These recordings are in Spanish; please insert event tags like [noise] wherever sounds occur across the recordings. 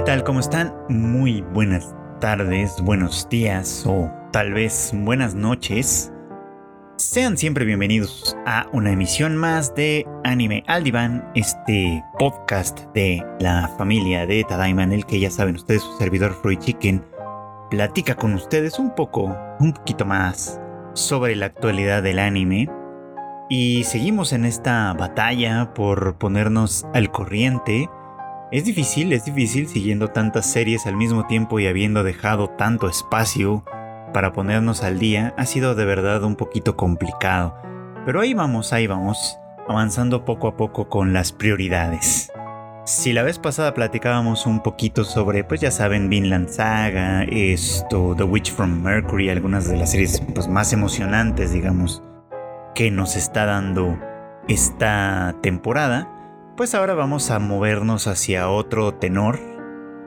¿qué tal? ¿Cómo están? Muy buenas tardes, buenos días o tal vez buenas noches. Sean siempre bienvenidos a una emisión más de Anime al este podcast de la familia de Tadaima, el que ya saben ustedes, su servidor Free Chicken platica con ustedes un poco, un poquito más sobre la actualidad del anime. Y seguimos en esta batalla por ponernos al corriente es difícil, es difícil siguiendo tantas series al mismo tiempo y habiendo dejado tanto espacio para ponernos al día, ha sido de verdad un poquito complicado. Pero ahí vamos, ahí vamos, avanzando poco a poco con las prioridades. Si la vez pasada platicábamos un poquito sobre, pues ya saben, Vinland Saga, esto, The Witch from Mercury, algunas de las series pues, más emocionantes, digamos, que nos está dando esta temporada, pues ahora vamos a movernos hacia otro tenor,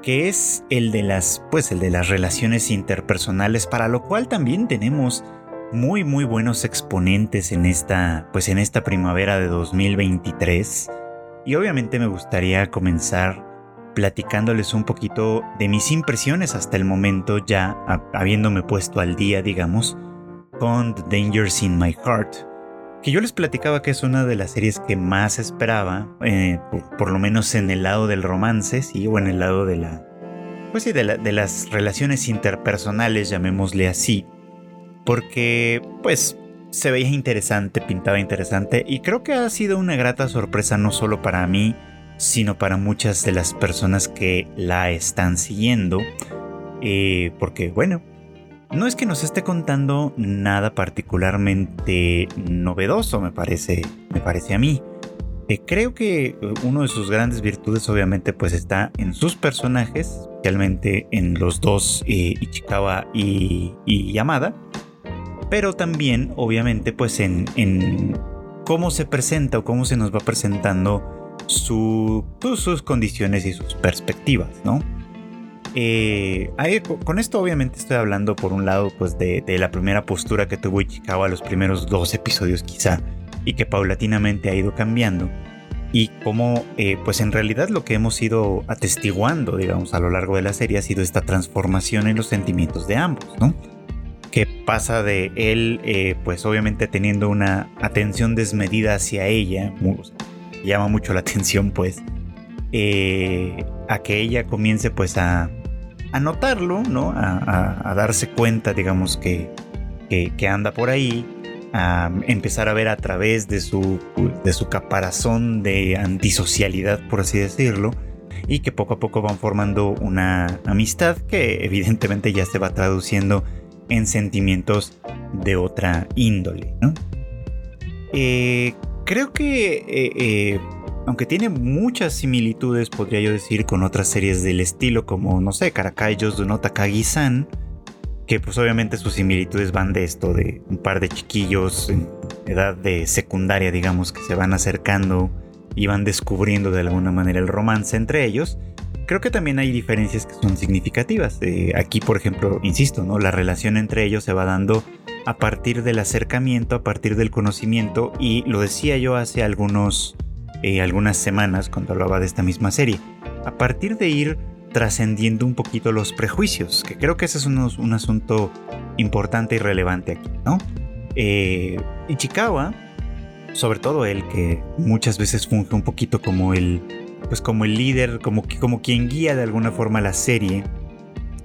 que es el de las, pues el de las relaciones interpersonales, para lo cual también tenemos muy muy buenos exponentes en esta, pues en esta primavera de 2023. Y obviamente me gustaría comenzar platicándoles un poquito de mis impresiones hasta el momento, ya habiéndome puesto al día, digamos, con The Dangers in My Heart, que yo les platicaba que es una de las series que más esperaba, eh, por, lo menos en el lado del romance, sí, o en el lado de la, pues sí, de, las relaciones interpersonales, llamémosle así, porque, pues, se veía interesante, pintaba interesante, y creo que ha sido una grata sorpresa no solo para mí, sino para muchas de las personas que la están siguiendo, eh, porque, bueno, no es que nos esté contando nada particularmente novedoso, me parece, me parece a mí. Eh, creo que eh, uno de sus grandes virtudes obviamente pues está en sus personajes, especialmente en los dos eh, Ichikawa y, Yamada, pero también obviamente pues en, en, cómo se presenta o cómo se nos va presentando pues, sus condiciones y sus perspectivas, ¿no? Eh, con esto obviamente estoy hablando por un lado pues de, la primera postura que tuvo Ichikawa los primeros dos episodios quizá y que paulatinamente ha ido cambiando y cómo eh, pues en realidad lo que hemos ido atestiguando digamos a lo largo de la serie ha sido esta transformación en los sentimientos de ambos, ¿no? Que pasa de él eh, pues obviamente teniendo una atención desmedida hacia ella, llama mucho la [laughs] atención pues, a que ella comience pues a a notarlo, ¿no? A, darse cuenta, digamos, que, que, anda por ahí, a empezar a ver a través de su, de su caparazón de antisocialidad, por así decirlo, y que poco a poco van formando una amistad que evidentemente ya se va traduciendo en sentimientos de otra índole, ¿no? Eh, creo que eh, eh, aunque tiene muchas similitudes, podría yo decir, con otras series del estilo, como, no sé, Karakai Josu no Takagi-san, que pues obviamente sus similitudes van de esto, de un par de chiquillos en edad de secundaria, digamos, que se van acercando y van descubriendo de alguna manera el romance entre ellos. Creo que también hay diferencias que son significativas. Eh, aquí, por ejemplo, insisto, ¿no? La relación entre ellos se va dando a partir del acercamiento, a partir del conocimiento, y lo decía yo hace algunos eh, algunas semanas cuando hablaba de esta misma serie, a partir de ir trascendiendo un poquito los prejuicios, que creo que ese es un, asunto importante y relevante aquí, ¿no? Eh, Ichikawa, sobre todo él, que muchas veces funge un poquito como el, pues como el líder, como, como quien guía de alguna forma la serie,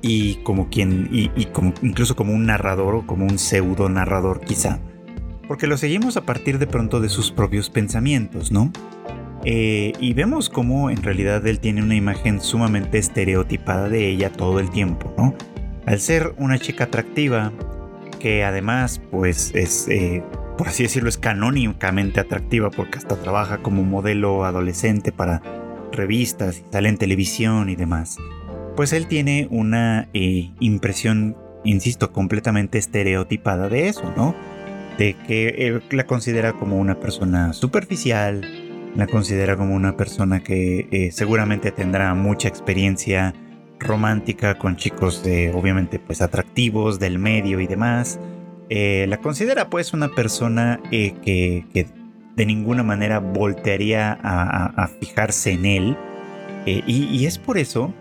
y como quien, y, y como, incluso como un narrador o como un pseudo narrador quizá, porque lo seguimos a partir de pronto de sus propios pensamientos, ¿no? Eh, y vemos cómo en realidad él tiene una imagen sumamente estereotipada de ella todo el tiempo, ¿no? Al ser una chica atractiva, que además pues es, eh, por así decirlo, es canónicamente atractiva porque hasta trabaja como modelo adolescente para revistas y sale en televisión y demás, pues él tiene una eh, impresión, insisto, completamente estereotipada de eso, ¿no? De que él la considera como una persona superficial, la considera como una persona que eh, seguramente tendrá mucha experiencia romántica con chicos obviamente pues atractivos del medio y demás. Eh, la considera pues una persona eh, que, de ninguna manera voltearía a, fijarse en él. Y, y, es por eso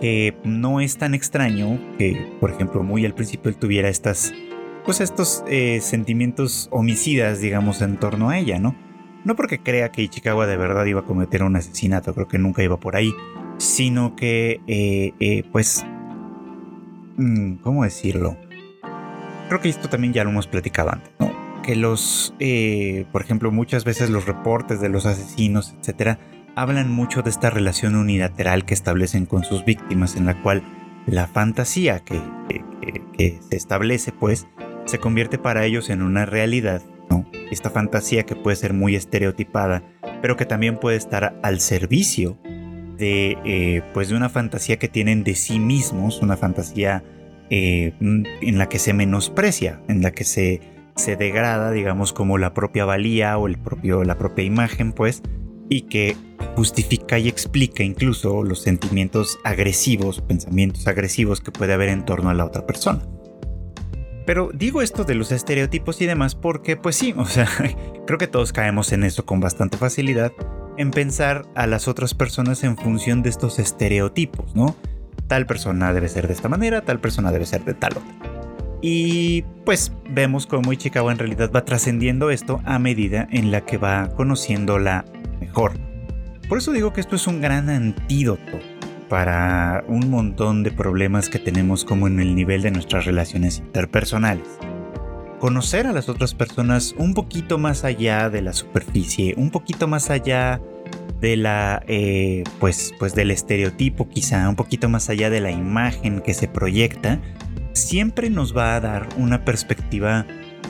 que no es tan extraño que, por ejemplo, muy al principio él tuviera estas, pues estos eh, sentimientos homicidas, digamos, en torno a ella, ¿no? No porque crea que Ichikawa de verdad iba a cometer un asesinato, creo que nunca iba por ahí, sino que, eh, eh, pues, mm, ¿cómo decirlo? Creo que esto también ya lo hemos platicado antes, ¿no? Que los, por ejemplo, muchas veces los reportes de los asesinos, etcétera, hablan mucho de esta relación unilateral que establecen con sus víctimas, en la cual la fantasía que, se establece, pues, se convierte para ellos en una realidad, ¿no? Esta fantasía que puede ser muy estereotipada, pero que también puede estar al servicio de, eh, pues, de una fantasía que tienen de sí mismos, una fantasía eh, en la que se menosprecia, en la que se, se degrada, digamos, como la propia valía o el propio, la propia imagen, pues, y que justifica y explica incluso los sentimientos agresivos, pensamientos agresivos que puede haber en torno a la otra persona. Pero digo esto de los estereotipos y demás porque pues sí, o sea, [laughs] creo que todos caemos en eso con bastante facilidad, en pensar a las otras personas en función de estos estereotipos, ¿no? Tal persona debe ser de esta manera, tal persona debe ser de tal otra. Y pues vemos cómo Ichikawa en realidad va trascendiendo esto a medida en la que va conociéndola mejor. Por eso digo que esto es un gran antídoto para un montón de problemas que tenemos como en el nivel de nuestras relaciones interpersonales. Conocer a las otras personas un poquito más allá de la superficie, un poquito más allá de la, eh, pues, pues del estereotipo quizá, un poquito más allá de la imagen que se proyecta, siempre nos va a dar una perspectiva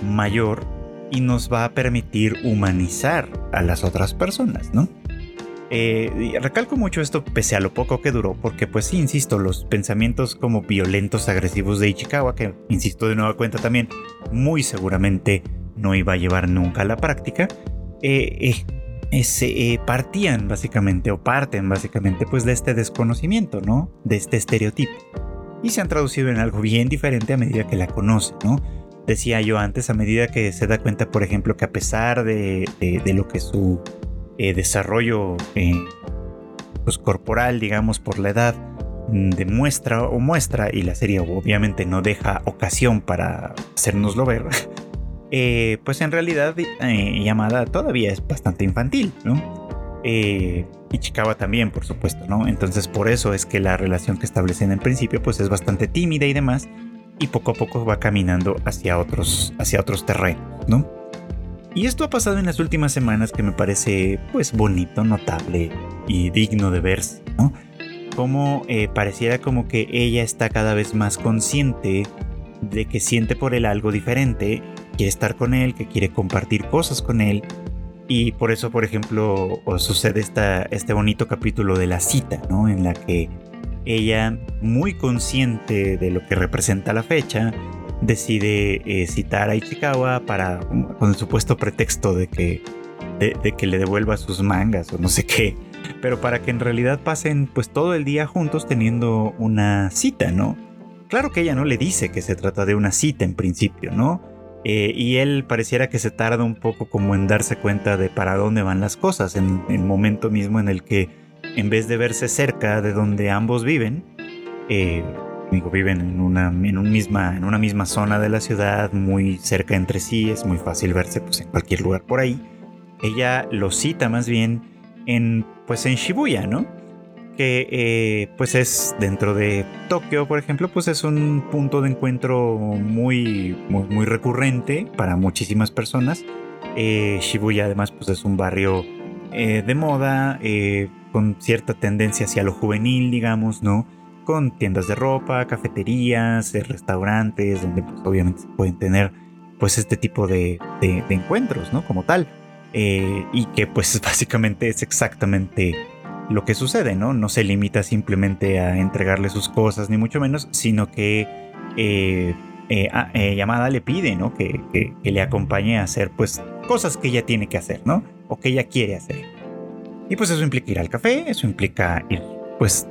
mayor y nos va a permitir humanizar a las otras personas, ¿no? Eh, recalco mucho esto pese a lo poco que duró, porque pues sí, insisto, los pensamientos como violentos, agresivos de Ichikawa, que insisto de nueva cuenta también, muy seguramente no iba a llevar nunca a la práctica, eh, eh, partían básicamente o parten básicamente pues de este desconocimiento, ¿no? De este estereotipo. Y se han traducido en algo bien diferente a medida que la conoce, ¿no? Decía yo antes, a medida que se da cuenta, por ejemplo, que a pesar de lo que su eh, desarrollo eh, pues, corporal, digamos, por la edad, mm, demuestra o muestra, y la serie obviamente no deja ocasión para hacernoslo ver, [laughs] eh, pues en realidad llamada todavía es bastante infantil, ¿no? y Chicaba también, por supuesto, ¿no? Entonces por eso es que la relación que establecen en principio pues es bastante tímida y demás, y poco a poco va caminando hacia otros, hacia otros terrenos, ¿no? Y esto ha pasado en las últimas semanas que me parece pues bonito, notable y digno de verse, ¿no? Como eh, pareciera como que ella está cada vez más consciente de que siente por él algo diferente, quiere estar con él, que quiere compartir cosas con él. Y por eso, por ejemplo, sucede esta, este bonito capítulo de la cita, ¿no? En la que ella, muy consciente de lo que representa la fecha, decide eh, citar a Ichikawa para, con el supuesto pretexto de que, de, que le devuelva sus mangas o no sé qué, pero para que en realidad pasen pues todo el día juntos teniendo una cita, ¿no? Claro que ella no le dice que se trata de una cita en principio, ¿no? Eh, y él pareciera que se tarda un poco como en darse cuenta de para dónde van las cosas, en el momento mismo en el que en vez de verse cerca de donde ambos viven, eh, viven en una, en, un misma, en una misma zona de la ciudad, muy cerca entre sí, es muy fácil verse pues, en cualquier lugar por ahí. Ella lo cita más bien en, pues, en Shibuya, ¿no? Que eh, pues es dentro de Tokio, por ejemplo, pues es un punto de encuentro muy, muy, recurrente para muchísimas personas. Eh, Shibuya además pues es un barrio eh, de moda, con cierta tendencia hacia lo juvenil, digamos, ¿no? Con tiendas de ropa, cafeterías, eh, restaurantes, donde pues, obviamente se pueden tener pues este tipo de, encuentros, ¿no? Como tal. Eh, y que pues [laughs] básicamente es exactamente lo que sucede, ¿no? No se limita simplemente a entregarle sus cosas, ni mucho menos, sino que eh, Yamada le pide, ¿no? Que, le acompañe a hacer pues cosas que ella tiene que hacer, ¿no? O que ella quiere hacer. Y pues eso implica ir al café, eso implica ir pues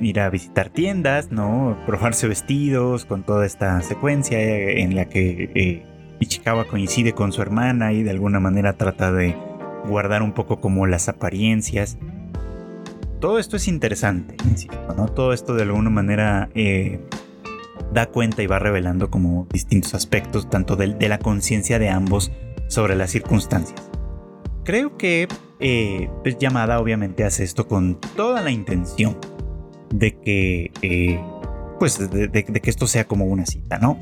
ir a visitar tiendas, ¿no? Probarse vestidos con toda esta secuencia eh, en la que eh, Ichikawa coincide con su hermana y de alguna manera trata de guardar un poco como las apariencias. todo esto es interesante, insisto, ¿no? Todo esto de alguna manera eh, da cuenta y va revelando como distintos aspectos, tanto de, la conciencia de ambos sobre las circunstancias. Creo que eh, pues Llamada obviamente hace esto con toda la intención de que, eh, pues de, que esto sea como una cita, ¿no?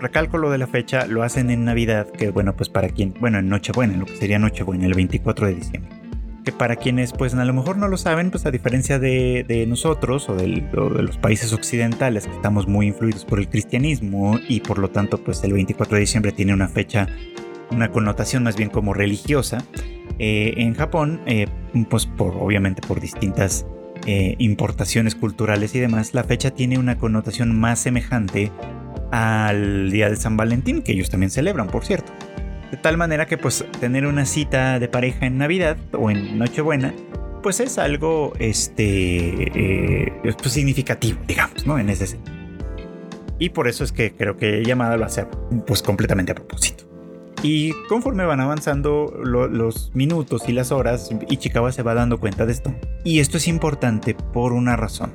recalco lo de la fecha, lo hacen en Navidad, que bueno, pues para quien, bueno, en Nochebuena, lo que sería Nochebuena, el 24 de diciembre que para quienes pues a lo mejor no lo saben, pues a diferencia de, nosotros o, de los países occidentales que estamos muy influidos por el cristianismo y por lo tanto pues el 24 de diciembre tiene una fecha, una connotación más bien como religiosa, eh, en Japón eh, pues por, obviamente por distintas eh, importaciones culturales y demás, la fecha tiene una connotación más semejante al Día de San Valentín, que ellos también celebran, por cierto. De tal manera que pues tener una cita de pareja en Navidad o en Nochebuena, pues es algo este, eh, pues, significativo, digamos, ¿no? En ese sentido. Y por eso es que creo que llamada lo hace pues completamente a propósito. Y conforme van avanzando los minutos y las horas, Ichikawa se va dando cuenta de esto. Y esto es importante por una razón.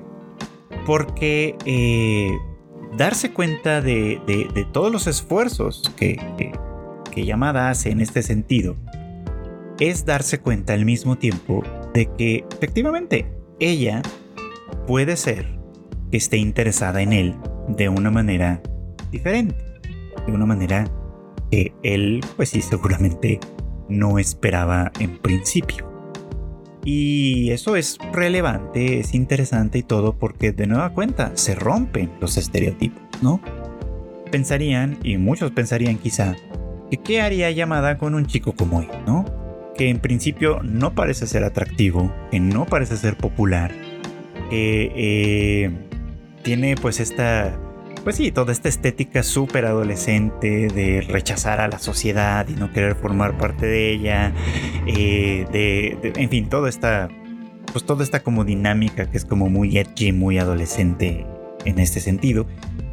Porque eh, darse cuenta de, todos los esfuerzos que, que Yamada hace en este sentido es darse cuenta al mismo tiempo de que efectivamente ella puede ser que esté interesada en él de una manera diferente, de una manera que él pues sí seguramente no esperaba en principio. Y eso es relevante, es interesante y todo porque de nueva cuenta se rompen los estereotipos, ¿no? Pensarían, y muchos pensarían quizá, qué haría llamada con un chico como él, ¿no? Que en principio no parece ser atractivo, que no parece ser popular, que eh, tiene pues esta, pues sí, toda esta estética súper adolescente de rechazar a la sociedad y no querer formar parte de ella, eh, de, en fin, toda esta, pues toda esta como dinámica que es como muy edgy, muy adolescente en este sentido.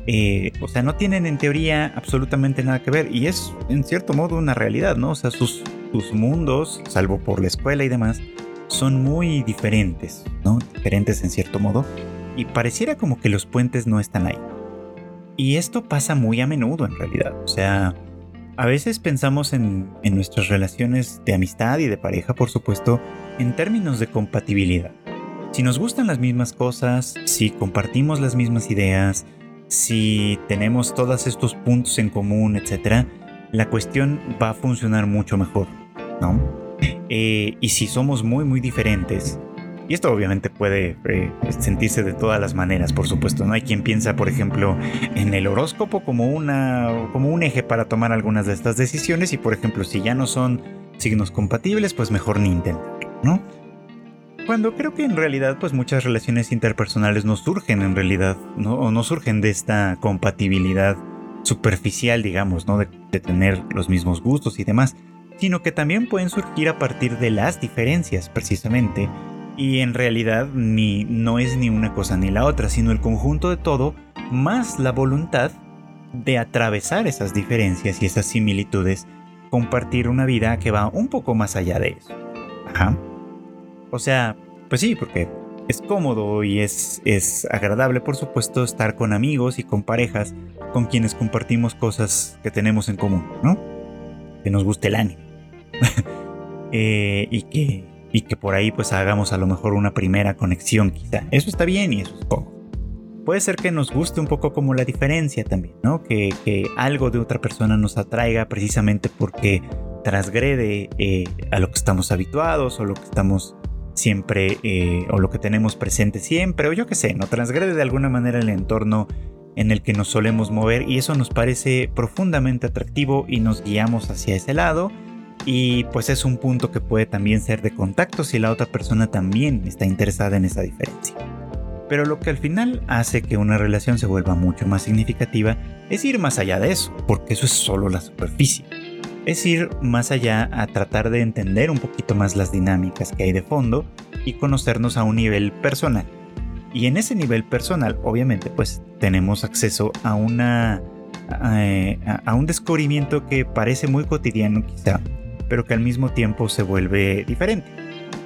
Eh, o sea, no tienen en teoría absolutamente nada que ver y es en cierto modo una realidad, ¿no? O sea, sus, sus mundos, salvo por la escuela y demás, son muy diferentes, ¿no? Diferentes en cierto modo y pareciera como que los puentes no están ahí. Y esto pasa muy a menudo en realidad, o sea, a veces pensamos en, nuestras relaciones de amistad y de pareja, por supuesto, en términos de compatibilidad. Si nos gustan las mismas cosas, si compartimos las mismas ideas, si tenemos todos estos puntos en común, etcétera, la cuestión va a funcionar mucho mejor, ¿no? Eh, y si somos muy, muy diferentes, y esto obviamente puede eh, sentirse de todas las maneras, por supuesto. No hay quien piensa, por ejemplo, en el horóscopo como, una, como un eje para tomar algunas de estas decisiones. Y por ejemplo, si ya no son signos compatibles, pues mejor ni intentar, ¿no? Cuando creo que en realidad pues muchas relaciones interpersonales no surgen en realidad, ¿no? o no surgen de esta compatibilidad superficial, digamos, ¿no? De, tener los mismos gustos y demás, sino que también pueden surgir a partir de las diferencias, precisamente. Y en realidad ni, no es ni una cosa ni la otra, sino el conjunto de todo, más la voluntad de atravesar esas diferencias y esas similitudes, compartir una vida que va un poco más allá de eso. Ajá. O sea, pues sí, porque es cómodo y es, es agradable, por supuesto, estar con amigos y con parejas con quienes compartimos cosas que tenemos en común, ¿no? Que nos guste el anime. [laughs] Eh, y, que, y que por ahí pues hagamos a lo mejor una primera conexión quizá. Eso está bien y eso es poco. Puede ser que nos guste un poco como la diferencia también, ¿no? Que, que algo de otra persona nos atraiga precisamente porque transgrede eh, a lo que estamos habituados o lo que estamos siempre eh, o lo que tenemos presente siempre o yo qué sé, no transgrede de alguna manera el entorno en el que nos solemos mover y eso nos parece profundamente atractivo y nos guiamos hacia ese lado y pues es un punto que puede también ser de contacto si la otra persona también está interesada en esa diferencia. Pero lo que al final hace que una relación se vuelva mucho más significativa es ir más allá de eso, porque eso es solo la superficie es ir más allá a tratar de entender un poquito más las dinámicas que hay de fondo y conocernos a un nivel personal. Y en ese nivel personal, obviamente, pues tenemos acceso a una eh, a, un descubrimiento que parece muy cotidiano quizá, pero que al mismo tiempo se vuelve diferente.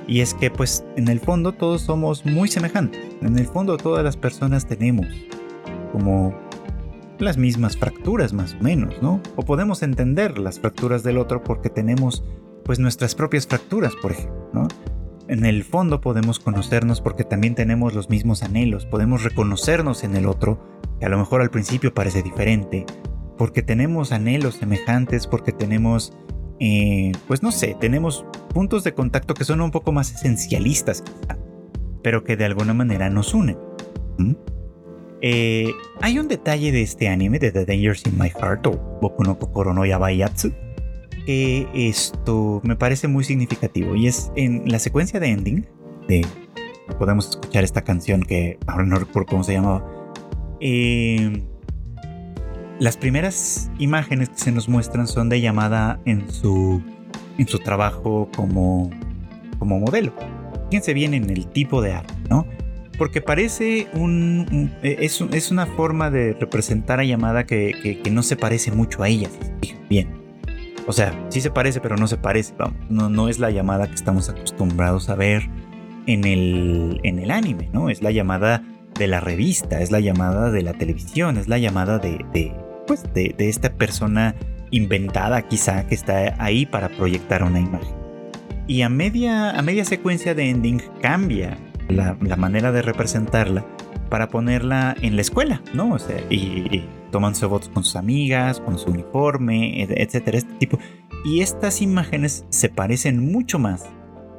Y es que pues en el fondo todos somos muy semejantes. En el fondo todas las personas tenemos como las mismas fracturas más o menos, ¿no? O podemos entender las fracturas del otro porque tenemos pues nuestras propias fracturas, por ejemplo, ¿no? En el fondo podemos conocernos porque también tenemos los mismos anhelos, podemos reconocernos en el otro, que a lo mejor al principio parece diferente, porque tenemos anhelos semejantes, porque tenemos, eh, pues no sé, tenemos puntos de contacto que son un poco más esencialistas, pero que de alguna manera nos unen. Eh, hay un detalle de este anime, de The Dangers in My Heart o Boku no Kokoro no Yabayatsu, que esto me parece muy significativo y es en la secuencia de ending de podemos escuchar esta canción que ahora no recuerdo cómo se llamaba. Eh, las primeras imágenes que se nos muestran son de llamada en su en su trabajo como como modelo. Fíjense bien en el tipo de arte, ¿no? porque parece un, e, es, una forma de representar a Yamada que, no se parece mucho a ella. Bien. O sea, sí se parece, pero no se parece. no, no es la llamada que estamos acostumbrados a ver en el, en el anime, ¿no? Es la llamada de la revista, es la llamada de la televisión, es la llamada de pues, de, de esta persona inventada quizá que está ahí para proyectar una imagen. Y a media, a media secuencia de ending cambia la, manera de representarla para ponerla en la escuela, ¿no? O sea, y, toman su fotos con sus amigas, con su uniforme, etcétera, este tipo. Y estas imágenes se parecen mucho más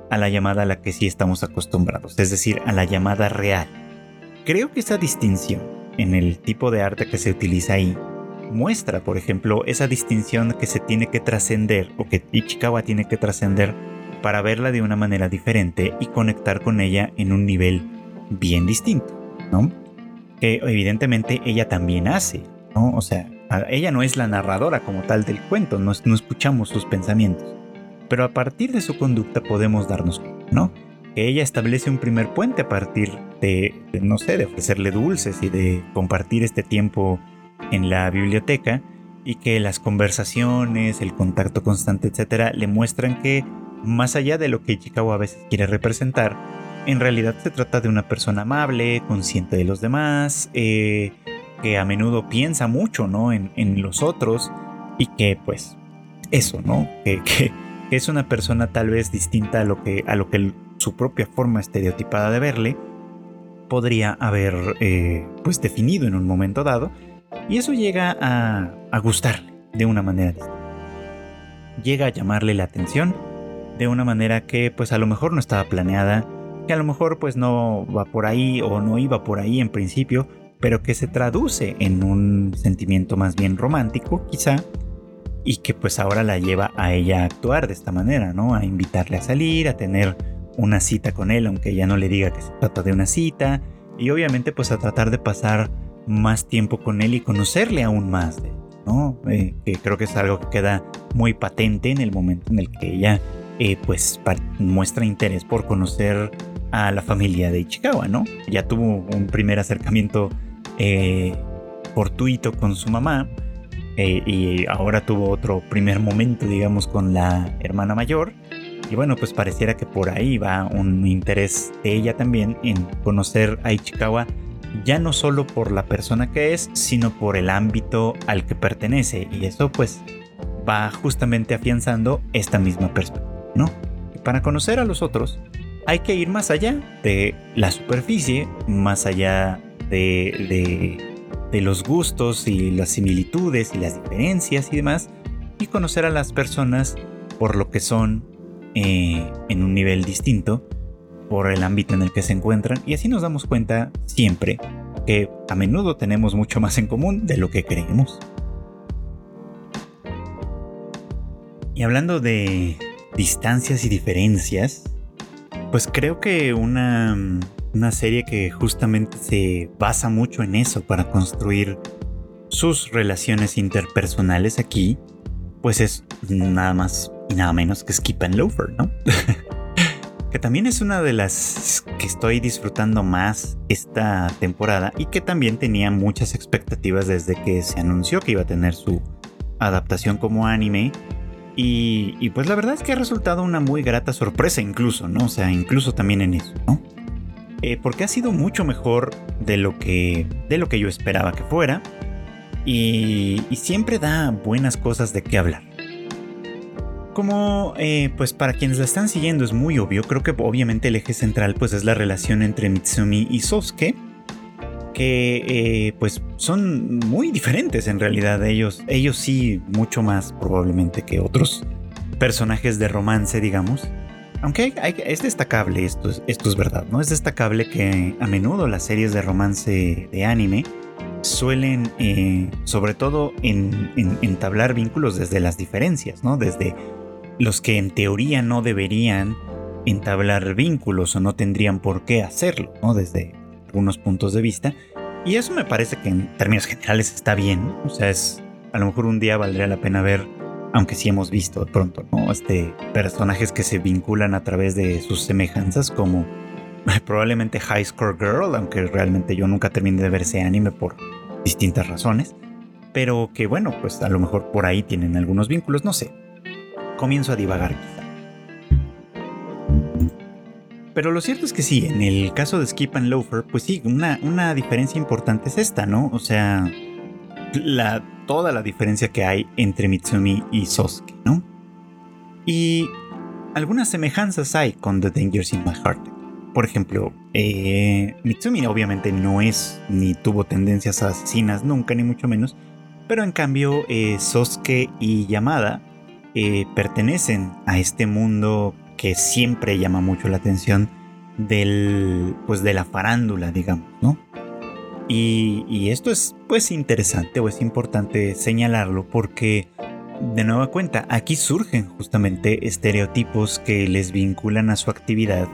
a la llamada a la que sí estamos acostumbrados, es decir, a la llamada real. Creo que esa distinción en el tipo de arte que se utiliza ahí muestra, por ejemplo, esa distinción que se tiene que trascender o que Ichikawa tiene que trascender para verla de una manera diferente y conectar con ella en un nivel bien distinto, ¿no? Que evidentemente ella también hace, ¿no? O sea, ella no es la narradora como tal del cuento, no, no escuchamos sus pensamientos, pero a partir de su conducta podemos darnos cuenta, ¿no? Que ella establece un primer puente a partir de, de, no sé, de ofrecerle dulces y de compartir este tiempo en la biblioteca y que las conversaciones, el contacto constante, etcétera, le muestran que más allá de lo que Ichikawa a veces quiere representar, en realidad se trata de una persona amable, consciente de los demás, eh, que a menudo piensa mucho ¿no? en, los otros y que pues eso, ¿no? Que, es una persona tal vez distinta a lo que, a lo que su propia forma estereotipada de verle podría haber eh, pues definido en un momento dado y eso llega a, gustarle de una manera distinta. Llega a llamarle la atención de una manera que pues a lo mejor no estaba planeada, que a lo mejor pues no va por ahí o no iba por ahí en principio, pero que se traduce en un sentimiento más bien romántico quizá y que pues ahora la lleva a ella a actuar de esta manera, ¿no? A invitarle a salir, a tener una cita con él, aunque ella no le diga que se trata de una cita, y obviamente pues a tratar de pasar más tiempo con él y conocerle aún más, ¿no? Eh, que creo que es algo que queda muy patente en el momento en el que ella eh, pues muestra interés por conocer a la familia de Ichikawa, ¿no? Ya tuvo un primer acercamiento eh, fortuito con su mamá y ahora tuvo otro primer momento, digamos, con la hermana mayor. Y bueno, pues pareciera que por ahí va un interés de ella también en conocer a Ichikawa, ya no solo por la persona que es, sino por el ámbito al que pertenece. Y eso pues va justamente afianzando esta misma perspectiva. ¿no? Para conocer a los otros hay que ir más allá de la superficie, más allá de, los gustos y las similitudes y las diferencias y demás, y conocer a las personas por lo que son eh, en un nivel distinto, por el ámbito en el que se encuentran, y así nos damos cuenta siempre que a menudo tenemos mucho más en común de lo que creemos. Y hablando de distancias y diferencias, pues creo que una, una serie que justamente se basa mucho en eso para construir sus relaciones interpersonales aquí, pues es nada más y nada menos que Skip and Loafer, ¿no? [laughs] que también es una de las que estoy disfrutando más esta temporada y que también tenía muchas expectativas desde que se anunció que iba a tener su adaptación como anime Y, pues la verdad es que ha resultado una muy grata sorpresa incluso, ¿no? O sea, incluso también en eso, ¿no? Eh, porque ha sido mucho mejor de lo que, de lo que yo esperaba que fuera. Y, siempre da buenas cosas de qué hablar. Como, eh, pues para quienes la están siguiendo es muy obvio, creo que obviamente el eje central pues es la relación entre Mitsumi y Sosuke, que eh, pues son muy diferentes en realidad ellos, ellos sí mucho más probablemente que otros personajes de romance, digamos. Aunque es destacable, esto, esto es verdad, ¿no? Es destacable que a menudo las series de romance de anime suelen, eh, sobre todo, entablar vínculos desde las diferencias, ¿no? Desde los que en teoría no deberían entablar vínculos o no tendrían por qué hacerlo, ¿no? Desde algunos puntos de vista. Y eso me parece que en términos generales está bien. O sea, es a lo mejor un día valdría la pena ver, aunque sí hemos visto de pronto, ¿no? Este, personajes que se vinculan a través de sus semejanzas como [laughs] probablemente High Score Girl, aunque realmente yo nunca terminé de ver ese anime por distintas razones. Pero que bueno, pues a lo mejor por ahí tienen algunos vínculos, no sé. Comienzo a divagar. Pero lo cierto es que sí, en el caso de Skip and Loafer, pues sí, una, una diferencia importante es esta, ¿no? O sea, la, toda la diferencia que hay entre Mitsumi y Sosuke, ¿no? Y algunas semejanzas hay con The Dangers in My Heart. Por ejemplo, eh, Mitsumi obviamente no es ni tuvo tendencias asesinas nunca, ni mucho menos, pero en cambio eh, Sosuke y Yamada eh, pertenecen a este mundo que siempre llama mucho la atención del, pues de la farándula, digamos, ¿no? Y, y, esto es pues interesante o es importante señalarlo porque de nueva cuenta aquí surgen justamente estereotipos que les vinculan a su actividad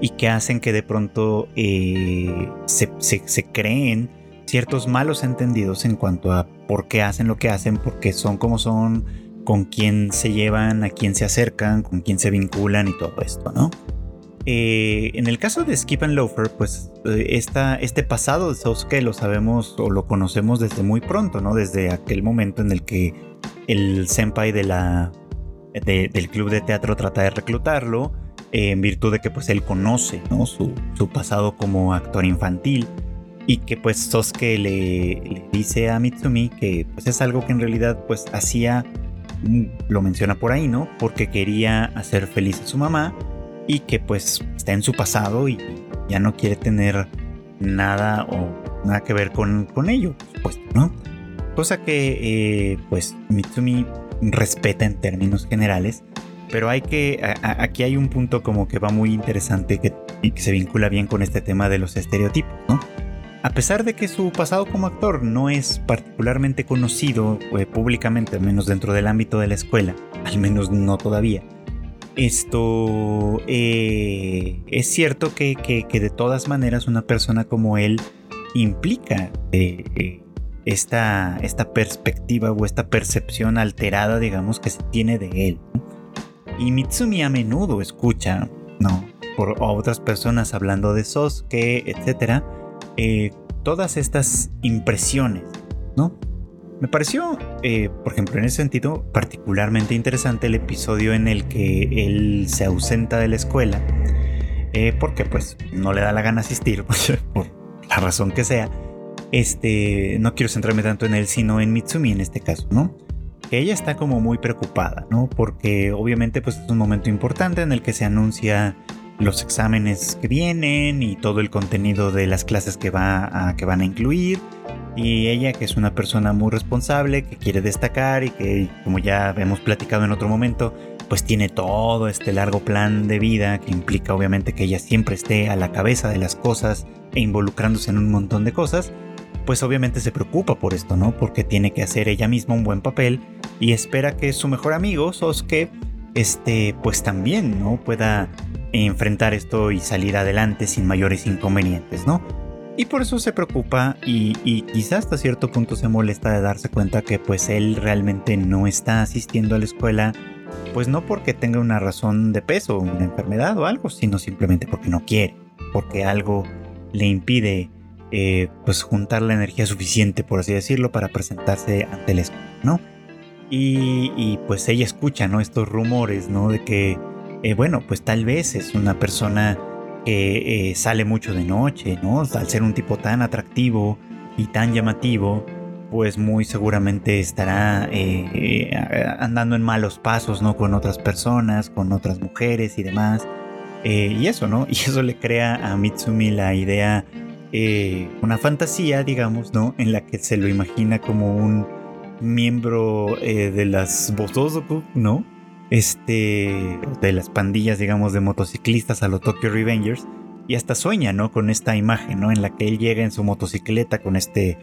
y que hacen que de pronto eh, se, se, creen ciertos malos entendidos en cuanto a por qué hacen lo que hacen, por qué son como son, con quién se llevan, a quién se acercan, con quién se vinculan y todo esto, ¿no? Eh, en el caso de Skip and Loafer, pues eh, esta, este pasado de Sosuke lo sabemos o lo conocemos desde muy pronto, ¿no? Desde aquel momento en el que el senpai de la, del club de teatro trata de reclutarlo en virtud de que pues él conoce su, pasado como actor infantil y que pues Sosuke le, dice a Mitsumi que pues es algo que en realidad pues hacía, lo menciona por ahí, ¿no? Porque quería hacer feliz a su mamá y que pues está en su pasado y ya no quiere tener nada o nada que ver con, con ello, por supuesto, ¿no? Cosa que eh, pues Mitsumi respeta en términos generales pero hay que, aquí hay un punto como que va muy interesante que, que se vincula bien con este tema de los estereotipos, ¿no? A pesar de que su pasado como actor no es particularmente conocido eh, públicamente, al menos dentro del ámbito de la escuela, al menos no todavía, esto eh, es cierto que, que, de todas maneras una persona como él implica eh, esta, esta perspectiva o esta percepción alterada, digamos, que se tiene de él. Y Mitsumi a menudo escucha, ¿no? Por otras personas hablando de Sosuke, etc. Eh, todas estas impresiones, ¿no? Me pareció, eh, por ejemplo, en ese sentido, particularmente interesante el episodio en el que él se ausenta de la escuela, eh, porque pues no le da la gana asistir, [laughs] por la razón que sea. Este, no quiero centrarme tanto en él, sino en Mitsumi en este caso, ¿no? ella está como muy preocupada, ¿no? Porque obviamente pues es un momento importante en el que se anuncia los exámenes que vienen y todo el contenido de las clases que, va que van a incluir. Y ella, que es una persona muy responsable, que quiere destacar y que, como ya hemos platicado en otro momento, pues tiene todo este largo plan de vida que implica obviamente que ella siempre esté a la cabeza de las cosas e involucrándose en un montón de cosas pues obviamente se preocupa por esto, ¿no? Porque tiene que hacer ella misma un buen papel y espera que su mejor amigo, Sosuke, este, pues también, ¿no? Pueda enfrentar esto y salir adelante sin mayores inconvenientes, ¿no? Y por eso se preocupa y, y quizás hasta cierto punto se molesta de darse cuenta que pues él realmente no está asistiendo a la escuela, pues no porque tenga una razón de peso, una enfermedad o algo, sino simplemente porque no quiere, porque algo le impide eh, pues juntar la energía suficiente, por así decirlo, para presentarse ante el escuela, ¿no? Y, pues ella escucha, ¿no? Estos rumores, ¿no? De que, eh, bueno, pues tal vez es una persona que eh, sale mucho de noche, ¿no? Al ser un tipo tan atractivo y tan llamativo, pues muy seguramente estará eh, andando en malos pasos, ¿no? Con otras personas, con otras mujeres y demás. y eso, ¿no? [laughs] Y eso le crea a Mitsumi la idea, una fantasía, digamos, ¿no? En la que se lo imagina como un miembro eh, de las Bosozoku, ¿no? Este, de las pandillas, digamos, de motociclistas a los Tokyo Revengers. Y hasta sueña, ¿no? Con esta imagen, ¿no? En la que él llega en su motocicleta con este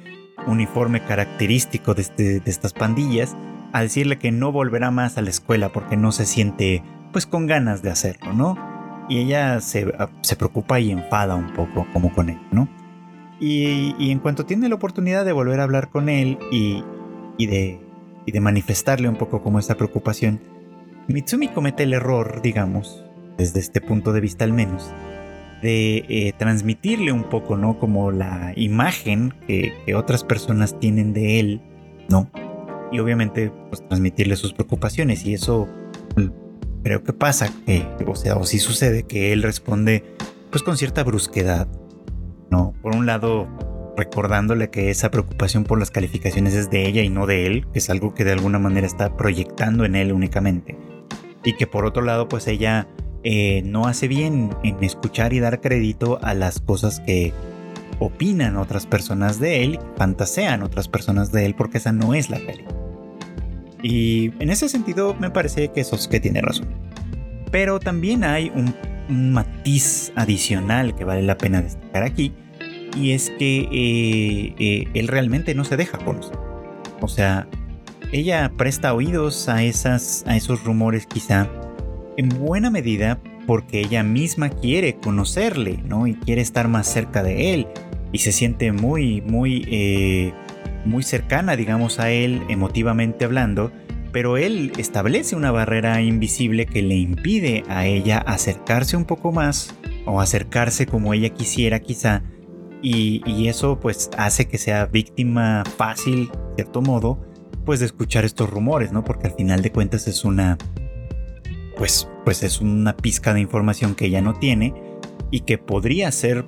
uniforme característico de, este, estas pandillas, a decirle que no volverá más a la escuela porque no se siente, pues, con ganas de hacerlo, ¿no? Y ella se, se preocupa y enfada un poco, como con él, ¿no? Y, y, en cuanto tiene la oportunidad de volver a hablar con él y, y de, y de manifestarle un poco como esa preocupación, Mitsumi comete el error, digamos, desde este punto de vista al menos, de eh, transmitirle un poco, ¿no? Como la imagen que, otras personas tienen de él, ¿no? Y obviamente, pues transmitirle sus preocupaciones y eso mm, creo que pasa, o sea, o sí sucede que él responde pues con cierta brusquedad, ¿no? Por un lado, recordándole que esa preocupación por las calificaciones es de ella y no de él, que es algo que de alguna manera está proyectando en él únicamente. Y que por otro lado, pues ella eh, no hace bien en escuchar y dar crédito a las cosas que opinan otras personas de él, fantasean otras personas de él, porque esa no es la peli. Y en ese sentido me parece que que tiene razón. Pero también hay un matiz adicional que vale la pena destacar aquí, y es que eh, eh, él realmente no se deja conocer. O sea, ella presta oídos a, esas, a esos rumores quizá en buena medida porque ella misma quiere conocerle, ¿no? Y quiere estar más cerca de él y se siente muy, muy, eh, muy cercana, digamos, a él emotivamente hablando, pero él establece una barrera invisible que le impide a ella acercarse un poco más o acercarse como ella quisiera quizá y, eso pues hace que sea víctima fácil, de cierto modo, pues de escuchar estos rumores, ¿no? Porque al final de cuentas es una, pues, pues es una pizca de información que ella no tiene y que podría ser,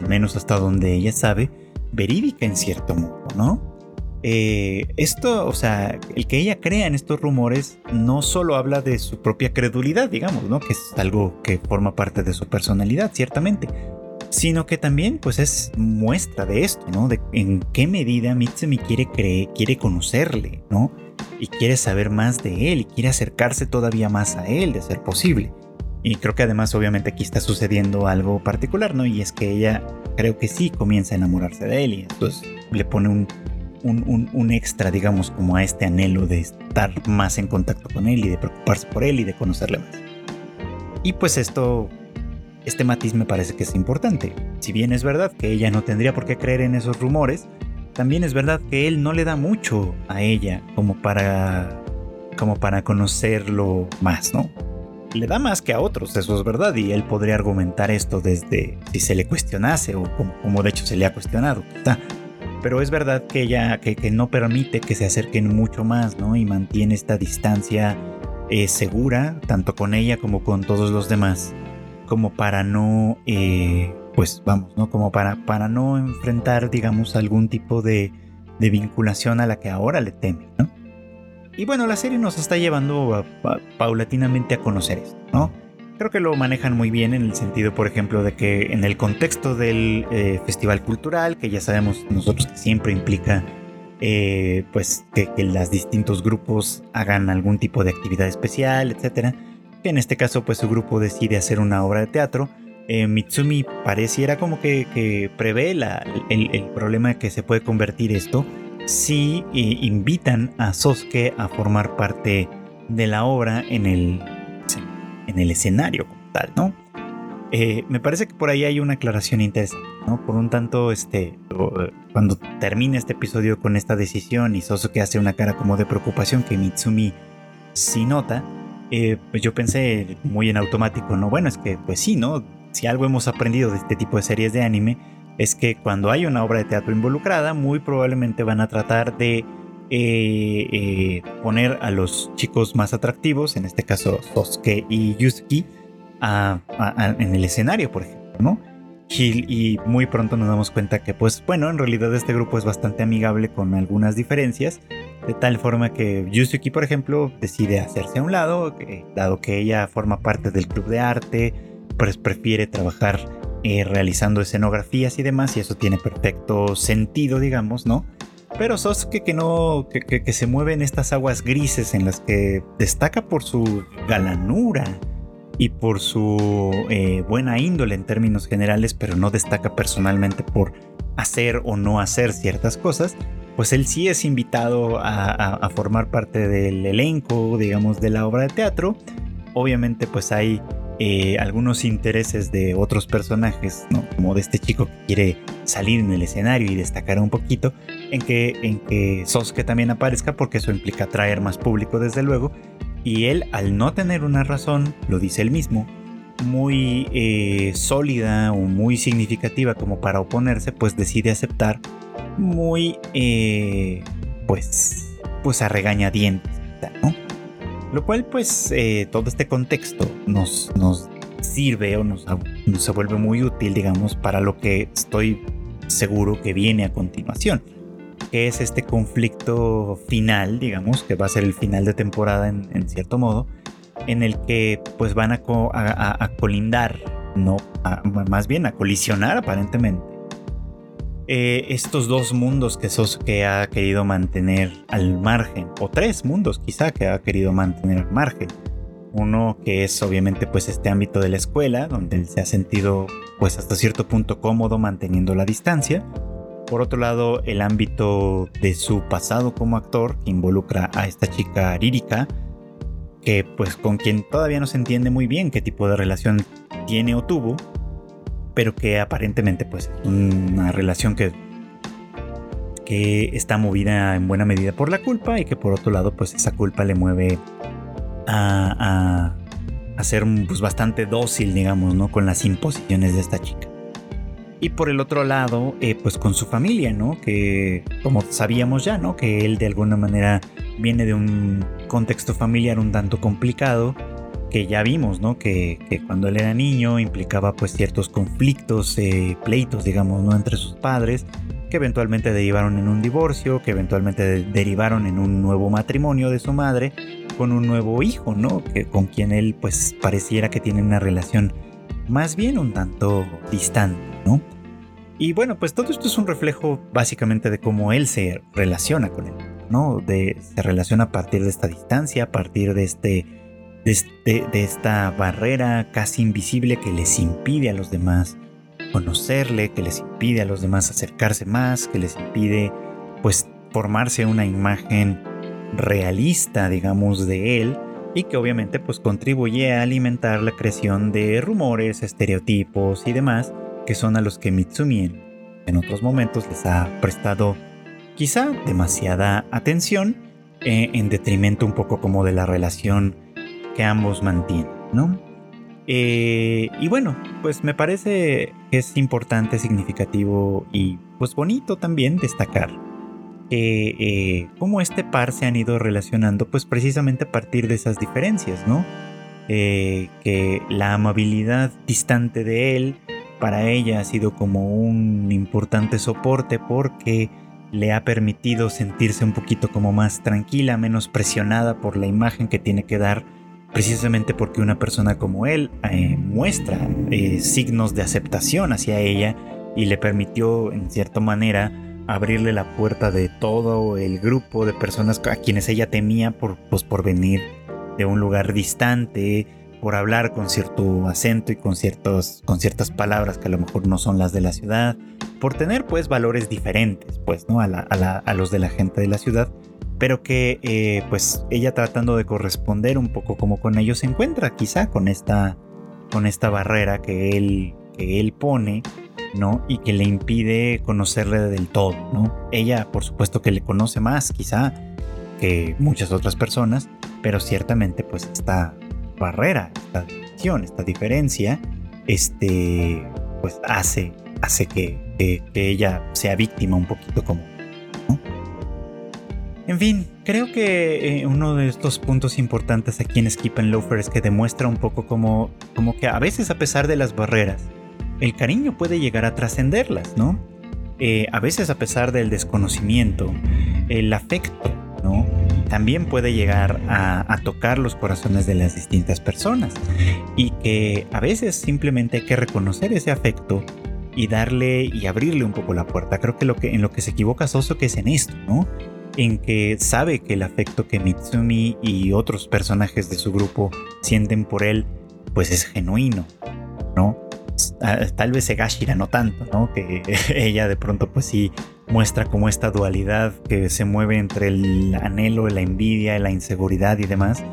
al menos hasta donde ella sabe, verídica en cierto modo, ¿no? Eh, esto, o sea, el que ella crea en estos rumores no solo habla de su propia credulidad, digamos, ¿no? Que es algo que forma parte de su personalidad, ciertamente, sino que también pues es muestra de esto, ¿no? De en qué medida Mitsumi quiere creer, quiere conocerle, ¿no? Y quiere saber más de él y quiere acercarse todavía más a él de ser posible. Y creo que además obviamente aquí está sucediendo algo particular, ¿no? Y es que ella creo que sí comienza a enamorarse de él y entonces le pone un, un, un, extra, digamos, como a este anhelo de estar más en contacto con él y de preocuparse por él y de conocerle más. Y pues esto este matiz me parece que es importante. Si bien es verdad que ella no tendría por qué creer en esos rumores, también es verdad que él no le da mucho a ella como para como para conocerlo más, ¿no? Le da más que a otros, eso es verdad, y él podría argumentar esto desde si se le cuestionase o como, de hecho se le ha cuestionado, Pero es verdad que ella que, no permite que se acerquen mucho más, ¿no? Y mantiene esta distancia eh, segura, tanto con ella como con todos los demás como para no, eh, pues vamos, ¿no? Como para, para no enfrentar, digamos, algún tipo de, de vinculación a la que ahora le teme, ¿no? Y bueno, la serie nos está llevando paulatinamente a conocer esto, ¿no? Creo que lo manejan muy bien en el sentido, por ejemplo, de que en el contexto del eh, festival cultural, que ya sabemos nosotros que siempre implica eh, pues que, que los distintos grupos hagan algún tipo de actividad especial, etcétera, en este caso pues su grupo decide hacer una obra de teatro. Eh, Mitsumi pareciera como que, prevé el, problema de que se puede convertir esto si eh, invitan a Sosuke a formar parte de la obra en el, en el escenario tal, ¿no? Eh, me parece que por ahí hay una aclaración interesante, ¿no? Por un tanto, este, cuando termina este episodio con esta decisión y Sosuke hace una cara como de preocupación que Mitsumi sí nota, eh, pues yo pensé muy en automático, ¿no? Bueno, es que pues sí, ¿no? Si algo hemos aprendido de este tipo de series de anime es que cuando hay una obra de teatro involucrada, muy probablemente van a tratar de eh, eh, poner a los chicos más atractivos, en este caso Sosuke y Yusuke, en el escenario, por ejemplo, ¿no? Y, muy pronto nos damos cuenta que, pues bueno, en realidad este grupo es bastante amigable con algunas diferencias, de tal forma que Yusuke, por ejemplo, decide hacerse a un lado, dado que ella forma parte del club de arte, pues prefiere trabajar eh, realizando escenografías y demás, y eso tiene perfecto sentido, digamos, ¿no? Pero Sosuke que no, que, que, se mueve en estas aguas grises en las que destaca por su galanura y por su eh, buena índole en términos generales, pero no destaca personalmente por hacer o no hacer ciertas cosas, pues él sí es invitado a, formar parte del elenco, digamos, de la obra de teatro. Obviamente pues hay eh, algunos intereses de otros personajes, ¿no? como de este chico que quiere salir en el escenario y destacar un poquito, en que, en que Sosuke también aparezca porque eso implica atraer más público desde luego, y él al no tener una razón, lo dice él mismo, muy eh, sólida o muy significativa como para oponerse, pues decide aceptar muy, eh, pues, pues a regañadientes, ¿no? Lo cual, pues, eh, todo este contexto nos, nos sirve o nos, nos se vuelve muy útil, digamos, para lo que estoy seguro que viene a continuación que es este conflicto final, digamos, que va a ser el final de temporada en, cierto modo, en el que pues van a, colindar, no, más bien a colisionar aparentemente. Eh, estos dos mundos que que ha querido mantener al margen, o tres mundos quizá que ha querido mantener al margen. Uno que es obviamente pues este ámbito de la escuela, donde él se ha sentido pues hasta cierto punto cómodo manteniendo la distancia por otro lado, el ámbito de su pasado como actor, que involucra a esta chica lírica, que pues con quien todavía no se entiende muy bien qué tipo de relación tiene o tuvo, pero que aparentemente pues es una relación que, que está movida en buena medida por la culpa y que por otro lado pues esa culpa le mueve a, a, ser pues, bastante dócil, digamos, ¿no? Con las imposiciones de esta chica. Y por el otro lado, eh, pues con su familia, ¿no? Que como sabíamos ya, ¿no? Que él de alguna manera viene de un contexto familiar un tanto complicado, que ya vimos, ¿no? Que, cuando él era niño implicaba pues ciertos conflictos, eh, pleitos, digamos, ¿no? Entre sus padres, que eventualmente derivaron en un divorcio, que eventualmente derivaron en un nuevo matrimonio de su madre, con un nuevo hijo, ¿no? Que, con quien él pues pareciera que tiene una relación más bien un tanto distante, Y bueno, pues todo esto es un reflejo básicamente de cómo él se relaciona con él, ¿no? De, se relaciona a partir de esta distancia, a partir de, este, de, este, de esta barrera casi invisible que les impide a los demás conocerle, que les impide a los demás acercarse más, que les impide pues formarse una imagen realista, digamos, de él y que obviamente pues contribuye a alimentar la creación de rumores, estereotipos y demás que son a los que Mitsumi en, otros momentos les ha prestado quizá demasiada atención eh, en detrimento un poco como de la relación que ambos mantienen, ¿no? Eh, y bueno, pues me parece que es importante, significativo y pues bonito también destacar eh, cómo este par se han ido relacionando, pues precisamente a partir de esas diferencias, ¿no? Que la amabilidad distante de él para ella ha sido como un importante soporte porque le ha permitido sentirse un poquito como más tranquila, menos presionada por la imagen que tiene que dar, precisamente porque una persona como él eh, muestra signos de aceptación hacia ella y le permitió en cierta manera abrirle la puerta de todo el grupo de personas a quienes ella temía por, pues, por venir de un lugar distante, por hablar con cierto acento y con, ciertos, con ciertas palabras que a lo mejor no son las de la ciudad, por tener pues valores diferentes pues, ¿no? a, los de la gente de la ciudad, pero que eh, pues ella tratando de corresponder un poco como con ellos se encuentra quizá con esta, con esta barrera que él, que él pone ¿no? Y que le impide conocerle del todo, ¿no? Ella, por supuesto que le conoce más, quizá, que muchas otras personas, pero ciertamente, pues, esta barrera, esta división, esta diferencia, este, pues, hace, hace que, ella sea víctima un poquito como, En fin, creo que eh, uno de estos puntos importantes aquí en Skip and Loafer es que demuestra un poco como, como que a veces a pesar de las barreras, el cariño puede llegar a trascenderlas, ¿no? Eh, a veces a pesar del desconocimiento, el afecto, También puede llegar a, tocar los corazones de las distintas personas y que a veces simplemente hay que reconocer ese afecto y darle y abrirle un poco la puerta. Creo que, lo que en lo que se equivoca Soso que es en esto, ¿no? En que sabe que el afecto que Mitsumi y otros personajes de su grupo sienten por él, pues es genuino, ¿no? tal vez Egashira no tanto, ¿no? Que [laughs] ella de pronto pues sí muestra como esta dualidad que se mueve entre el anhelo, la envidia, la inseguridad y demás,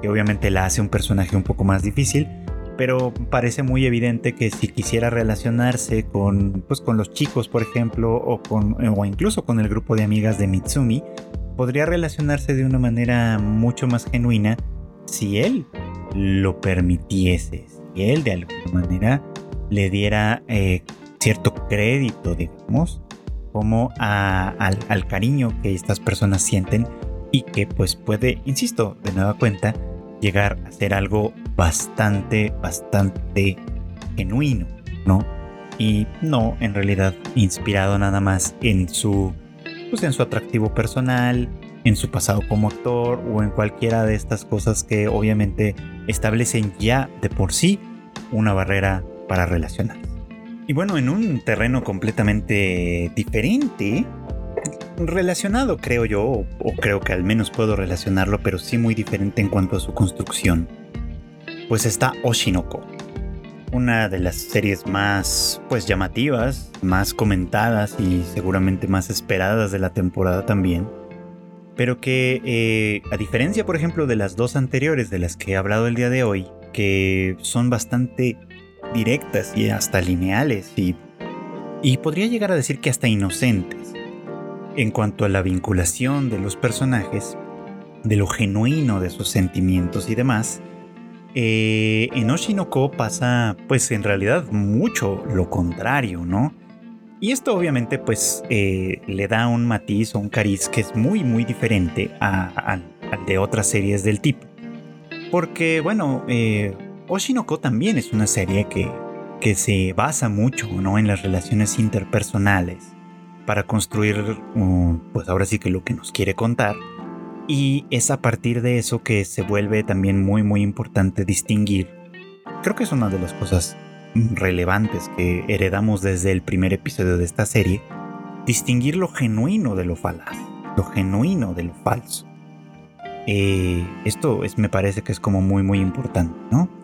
que obviamente la hace un personaje un poco más difícil, pero parece muy evidente que si quisiera relacionarse con, pues, con los chicos, por ejemplo, o, con, o incluso con el grupo de amigas de Mitsumi, podría relacionarse de una manera mucho más genuina si él lo permitiese, si él de alguna manera le diera eh, cierto crédito, digamos, como al, cariño que estas personas sienten y que pues puede, insisto, de nueva cuenta, llegar a ser algo bastante, bastante genuino, ¿no? Y no en realidad inspirado nada más en su, pues en su atractivo personal, en su pasado como actor o en cualquiera de estas cosas que obviamente establecen ya de por sí una barrera para relacionar. Y bueno, en un terreno completamente diferente, relacionado creo yo, o creo que al menos puedo relacionarlo, pero sí muy diferente en cuanto a su construcción, pues está Oshinoko, una de las series más pues llamativas, más comentadas y seguramente más esperadas de la temporada también, pero que eh, a diferencia por ejemplo de las dos anteriores de las que he hablado el día de hoy, que son bastante directas y hasta lineales y, y podría llegar a decir que hasta inocentes. En cuanto a la vinculación de los personajes, de lo genuino de sus sentimientos y demás, eh, en Oshinoko pasa pues en realidad mucho lo contrario, ¿no? Y esto obviamente pues eh, le da un matiz o un cariz que es muy muy diferente al de otras series del tipo. Porque bueno, eh, Oshinoko también es una serie que, que se basa mucho ¿no? en las relaciones interpersonales para construir, pues ahora sí que lo que nos quiere contar. Y es a partir de eso que se vuelve también muy muy importante distinguir. Creo que es una de las cosas relevantes que heredamos desde el primer episodio de esta serie. Distinguir lo genuino de lo falaz, lo genuino de lo falso. Eh, esto es, me parece que es como muy muy importante, ¿no?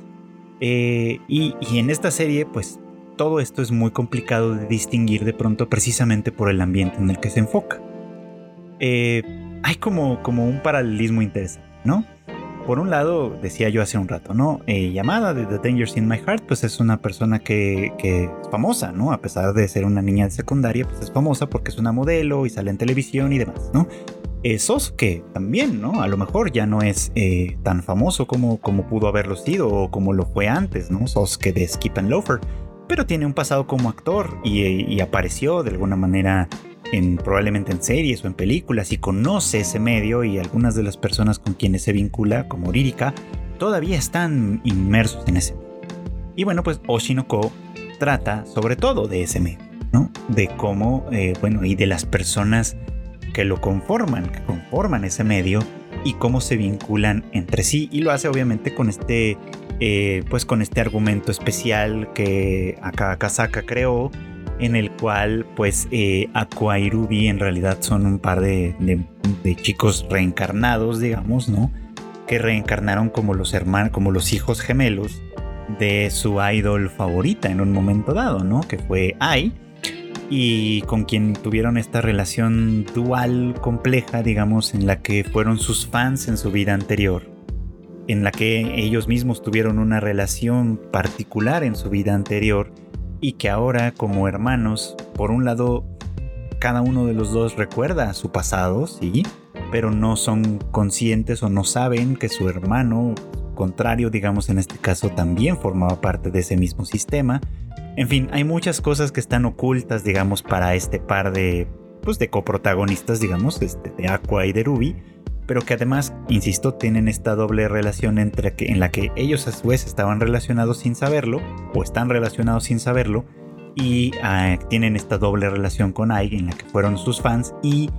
Eh, y, en esta serie, pues todo esto es muy complicado de distinguir de pronto precisamente por el ambiente en el que se enfoca. Eh, hay como, como un paralelismo interesante, ¿no? Por un lado, decía yo hace un rato, ¿no? Eh, llamada de The Dangers in My Heart, pues es una persona que, que, es famosa, ¿no? A pesar de ser una niña de secundaria, pues es famosa porque es una modelo y sale en televisión y demás, ¿no? Sosuke también, ¿no? A lo mejor ya no es eh, tan famoso como, como pudo haberlo sido o como lo fue antes, ¿no? Sosuke de Skip and Loafer. Pero tiene un pasado como actor y, apareció de alguna manera en, probablemente en series o en películas y conoce ese medio y algunas de las personas con quienes se vincula, como Ririka, todavía están inmersos en ese Y bueno, pues Oshinoko trata sobre todo de ese medio, ¿no? De cómo, eh, bueno, y de las personas que lo conforman, que conforman ese medio y cómo se vinculan entre sí. Y lo hace obviamente con este, eh, pues con este argumento especial que Akasaka creó, en el cual pues eh, y Ruby en realidad son un par de, chicos reencarnados, digamos, ¿no? Que reencarnaron como los hermanos, como los hijos gemelos de su idol favorita en un momento dado, ¿no? Que fue Ai y con quien tuvieron esta relación dual compleja, digamos, en la que fueron sus fans en su vida anterior, en la que ellos mismos tuvieron una relación particular en su vida anterior y que ahora como hermanos, por un lado, cada uno de los dos recuerda su pasado, sí, pero no son conscientes o no saben que su hermano contrario, digamos en este caso, también formaba parte de ese mismo sistema en fin, hay muchas cosas que están ocultas, digamos, para este par de, pues de coprotagonistas, digamos, este, de Aqua y de Ruby, pero que además, insisto, tienen esta doble relación entre que, en la que ellos a su vez estaban relacionados sin saberlo, o están relacionados sin saberlo, y ah, tienen esta doble relación con Ai en la que fueron sus fans y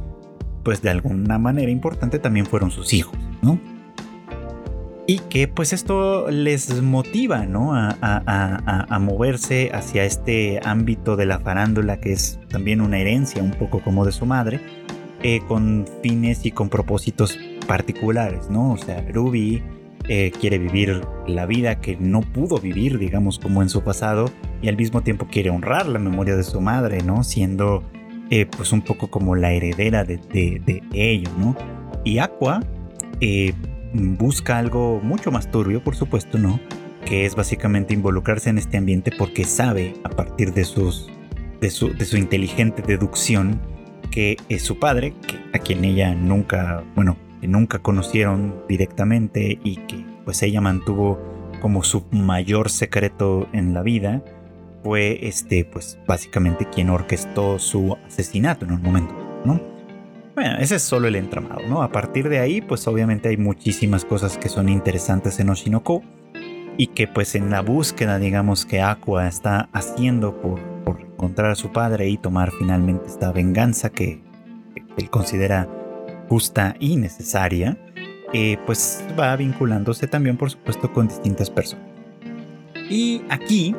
pues de alguna manera importante también fueron sus hijos, ¿no? Y que pues esto les motiva, ¿no? A, a, moverse hacia este ámbito de la farándula que es también una herencia un poco como de su madre, eh, con fines y con propósitos particulares, ¿no? O sea, Ruby eh, quiere vivir la vida que no pudo vivir, digamos, como en su pasado, y al mismo tiempo quiere honrar la memoria de su madre, ¿no? Siendo eh, pues un poco como la heredera de, de, ello, ¿no? Y Aqua busca algo mucho más turbio, por supuesto, ¿no? Que es básicamente involucrarse en este ambiente porque sabe, a partir de, sus, de, su, de su inteligente deducción, que es su padre, a quien ella nunca, bueno, nunca conocieron directamente y que pues ella mantuvo como su mayor secreto en la vida, fue este, pues básicamente quien orquestó su asesinato en un momento, ¿no? Bueno, ese es solo el entramado, ¿no? A partir de ahí, pues obviamente hay muchísimas cosas que son interesantes en Oshinoko y que pues en la búsqueda, digamos, que Aqua está haciendo por, por encontrar a su padre y tomar finalmente esta venganza que él considera justa y necesaria, eh, pues va vinculándose también, por supuesto, con distintas personas. Y aquí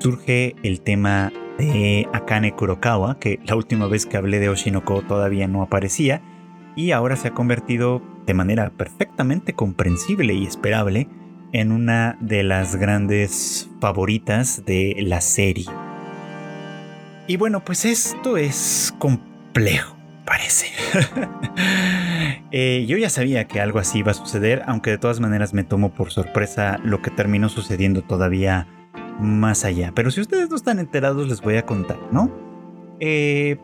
surge el tema de Akane Kurokawa, que la última vez que hablé de Oshinoko todavía no aparecía, y ahora se ha convertido de manera perfectamente comprensible y esperable en una de las grandes favoritas de la serie. Y bueno, pues esto es complejo, parece. [laughs] Eh, yo ya sabía que algo así iba a suceder, aunque de todas maneras me tomo por sorpresa lo que terminó sucediendo todavía más allá. Pero si ustedes no están enterados, les voy a contar, ¿no? Eh,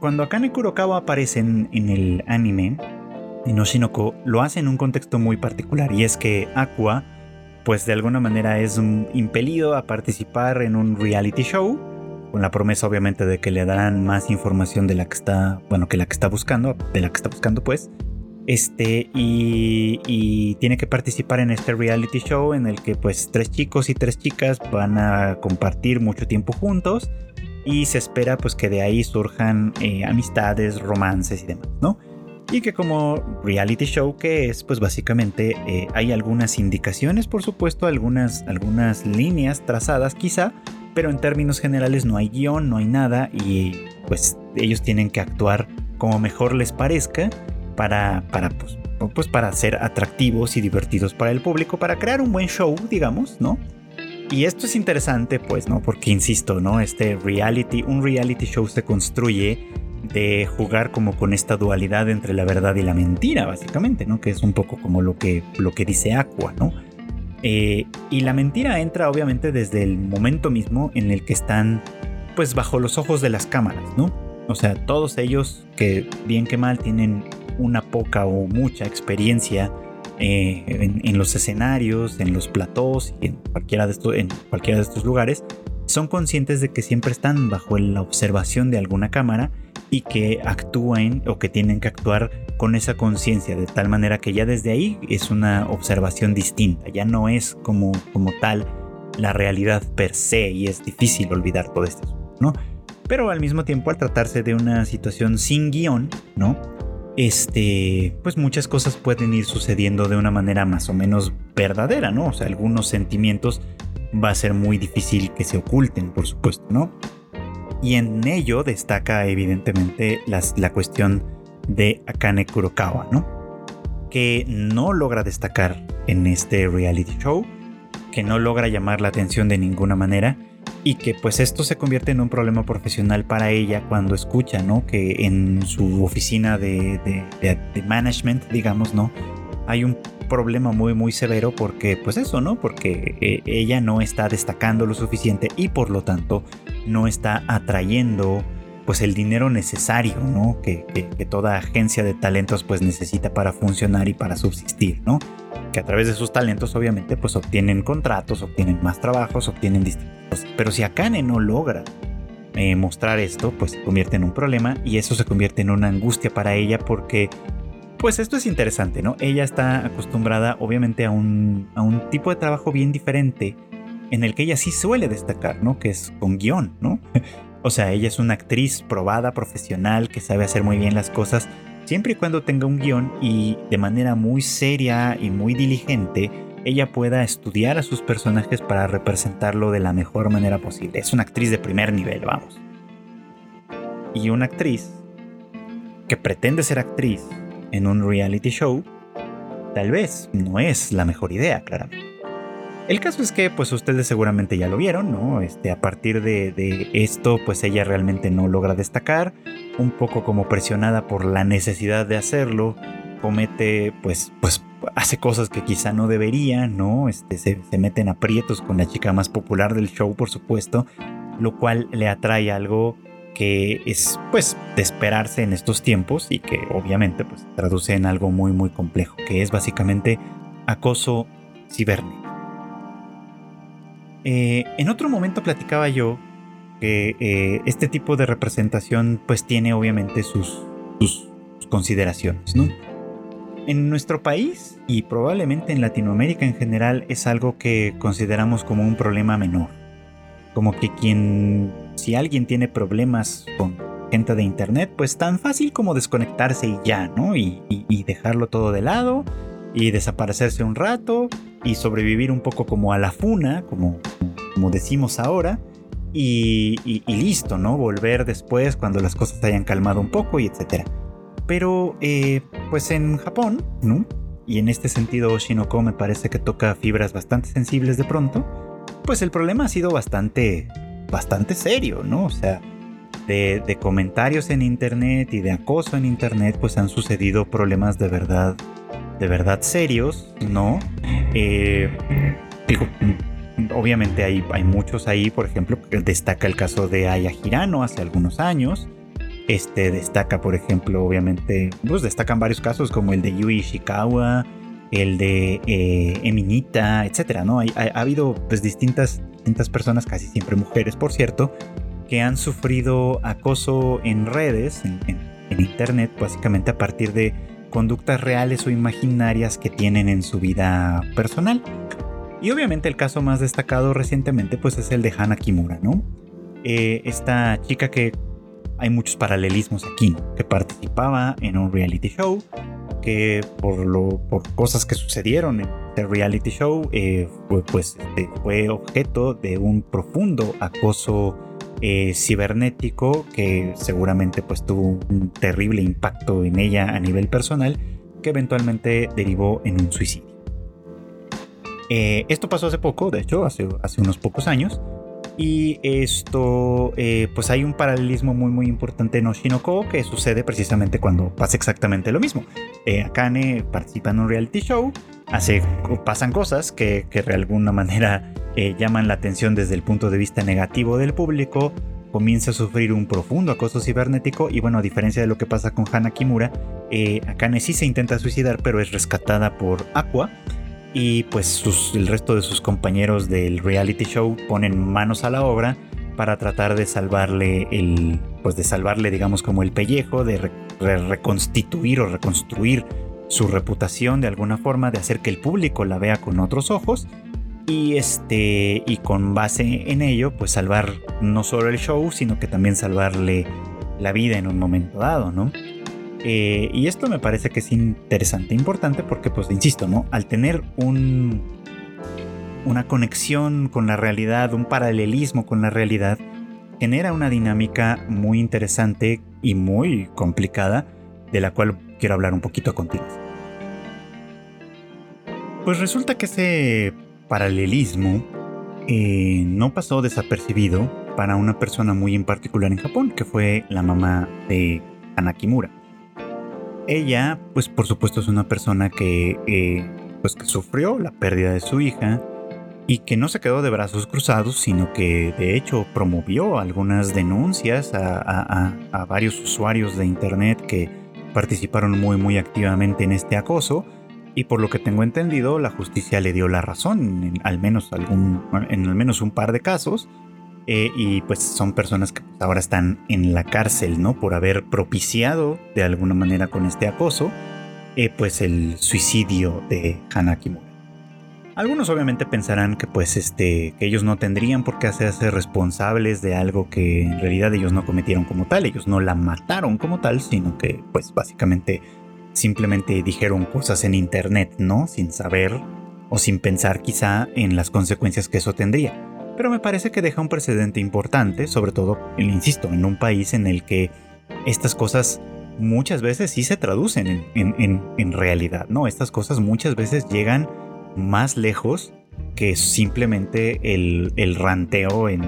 cuando Akane Kurokawa aparece en, el anime, en Oshinoko, lo hace en un contexto muy particular. Y es que Aqua, pues de alguna manera es impelido a participar en un reality show. Con la promesa, obviamente, de que le darán más información de la que está, bueno, que la que está buscando, de la que está buscando, pues. Este, y, tiene que participar en este reality show en el que pues tres chicos y tres chicas van a compartir mucho tiempo juntos y se espera pues que de ahí surjan eh, amistades, romances y demás, ¿no? Y que como reality show que es pues básicamente eh, hay algunas indicaciones, por supuesto, algunas, algunas líneas trazadas quizá, pero en términos generales no hay guion, no hay nada y pues ellos tienen que actuar como mejor les parezca para, para, pues, pues, para ser atractivos y divertidos para el público, para crear un buen show, digamos, ¿no? Y esto es interesante, pues, ¿no? Porque, insisto, ¿no? Este reality, un reality show se construye de jugar como con esta dualidad entre la verdad y la mentira, básicamente, ¿no? Que es un poco como lo que, lo que dice Aqua, ¿no? Eh, y la mentira entra obviamente desde el momento mismo en el que están, pues, bajo los ojos de las cámaras, ¿no? O sea, todos ellos que bien que mal tienen una poca o mucha experiencia eh, en, los escenarios, en los platós y en cualquiera, de estos, en cualquiera de estos lugares, son conscientes de que siempre están bajo la observación de alguna cámara y que actúen o que tienen que actuar con esa conciencia, de tal manera que ya desde ahí es una observación distinta, ya no es como, como tal la realidad per se y es difícil olvidar todo esto, ¿no? Pero al mismo tiempo al tratarse de una situación sin guion, ¿no? Este, pues muchas cosas pueden ir sucediendo de una manera más o menos verdadera, ¿no? O sea, algunos sentimientos va a ser muy difícil que se oculten, por supuesto, ¿no? Y en ello destaca evidentemente la cuestión de Akane Kurokawa, ¿no? Que no logra destacar en este reality show, que no logra llamar la atención de ninguna manera y que pues esto se convierte en un problema profesional para ella cuando escucha, ¿no? Que en su oficina de, de, management, digamos, ¿no? Hay un problema muy muy severo porque pues eso, ¿no? Porque eh, ella no está destacando lo suficiente y por lo tanto no está atrayendo pues el dinero necesario, ¿no? Que, que, toda agencia de talentos pues necesita para funcionar y para subsistir, ¿no? Que a través de sus talentos obviamente pues obtienen contratos, obtienen más trabajos, obtienen distintos. Pero si Akane no logra eh, mostrar esto, pues se convierte en un problema y eso se convierte en una angustia para ella porque, pues esto es interesante, ¿no? Ella está acostumbrada obviamente a un, a un tipo de trabajo bien diferente en el que ella sí suele destacar, ¿no? Que es con guion, ¿no? O sea, ella es una actriz probada, profesional, que sabe hacer muy bien las cosas, siempre y cuando tenga un guion y de manera muy seria y muy diligente, ella pueda estudiar a sus personajes para representarlo de la mejor manera posible. Es una actriz de primer nivel, vamos. Y una actriz que pretende ser actriz en un reality show, tal vez no es la mejor idea, claramente. El caso es que, pues ustedes seguramente ya lo vieron, ¿no? Este, a partir de, esto, pues ella realmente no logra destacar, un poco como presionada por la necesidad de hacerlo, comete, pues, pues hace cosas que quizá no debería, ¿no? Este, se, se meten aprietos con la chica más popular del show, por supuesto, lo cual le atrae algo que es pues de esperarse en estos tiempos y que obviamente pues traduce en algo muy muy complejo, que es básicamente acoso cibernético. Eh, en otro momento platicaba yo que eh, este tipo de representación pues tiene obviamente sus, sus consideraciones, ¿no? En nuestro país y probablemente en Latinoamérica en general es algo que consideramos como un problema menor. Como que quien, si alguien tiene problemas con gente de internet, pues tan fácil como desconectarse y ya, ¿no? Y, dejarlo todo de lado y desaparecerse un rato y sobrevivir un poco como a la funa, como, como decimos ahora, y, y, listo, ¿no? Volver después cuando las cosas hayan calmado un poco y etcétera. Pero, eh, pues en Japón, ¿no? Y en este sentido, Shinoko me parece que toca fibras bastante sensibles de pronto. Pues el problema ha sido bastante, bastante serio, ¿no? O sea, de, de comentarios en internet y de acoso en internet, pues han sucedido problemas de verdad, de verdad serios, ¿no? Eh, digo, obviamente hay, hay muchos ahí, por ejemplo, destaca el caso de Aya Hirano hace algunos años este destaca, por ejemplo, obviamente, pues destacan varios casos como el de Yui Ishikawa, el de eh, Eminita, etcétera, ¿no? Hay, ha, habido pues distintas, distintas personas, casi siempre mujeres, por cierto, que han sufrido acoso en redes, en internet, básicamente a partir de conductas reales o imaginarias que tienen en su vida personal. Y obviamente el caso más destacado recientemente pues es el de Hana Kimura, ¿no? Eh, esta chica que hay muchos paralelismos aquí, que participaba en un reality show, que por, lo, por cosas que sucedieron en el reality show, eh, fue, pues este, fue objeto de un profundo acoso eh, cibernético que seguramente pues tuvo un terrible impacto en ella a nivel personal, que eventualmente derivó en un suicidio. Eh, esto pasó hace poco, de hecho, hace, unos pocos años, y esto, eh, pues hay un paralelismo muy muy importante en Oshinoko que sucede precisamente cuando pasa exactamente lo mismo. Eh, Akane participa en un reality show, hace, pasan cosas que, que de alguna manera eh, llaman la atención desde el punto de vista negativo del público, comienza a sufrir un profundo acoso cibernético y bueno, a diferencia de lo que pasa con Hana Kimura, Akane sí se intenta suicidar pero es rescatada por Aqua. Y pues el resto de sus compañeros del reality show ponen manos a la obra para tratar de salvarle el pues de salvarle digamos como el pellejo de reconstituir o reconstruir su reputación de alguna forma de hacer que el público la vea con otros ojos y este y con base en ello pues salvar no solo el show sino que también salvarle la vida en un momento dado no eh, y esto me parece que es interesante, importante, porque, pues, insisto, ¿no? Al tener un, una conexión con la realidad, un paralelismo con la realidad, genera una dinámica muy interesante y muy complicada, de la cual quiero hablar un poquito a. Pues resulta que ese paralelismo eh, no pasó desapercibido para una persona muy en particular en Japón, que fue la mamá de Anakimura. Ella, pues por supuesto es una persona que, eh, pues, que sufrió la pérdida de su hija y que no se quedó de brazos cruzados, sino que de hecho promovió algunas denuncias a, varios usuarios de Internet que participaron muy muy activamente en este acoso y por lo que tengo entendido la justicia le dio la razón en al menos algún en al menos un par de casos Eh, y pues son personas que pues, ahora están en la cárcel, ¿no? Por haber propiciado de alguna manera con este acoso, eh, pues el suicidio de Hanakimura. Algunos obviamente pensarán que pues este que ellos no tendrían por qué hacerse responsables de algo que en realidad ellos no cometieron como tal, ellos no la mataron como tal, sino que pues básicamente simplemente dijeron cosas en internet, ¿no? Sin saber o sin pensar quizá en las consecuencias que eso tendría. Pero me parece que deja un precedente importante, sobre todo, insisto, en un país en el que estas cosas muchas veces sí se traducen en, realidad, ¿no? Estas cosas muchas veces llegan más lejos que simplemente el, ranteo en,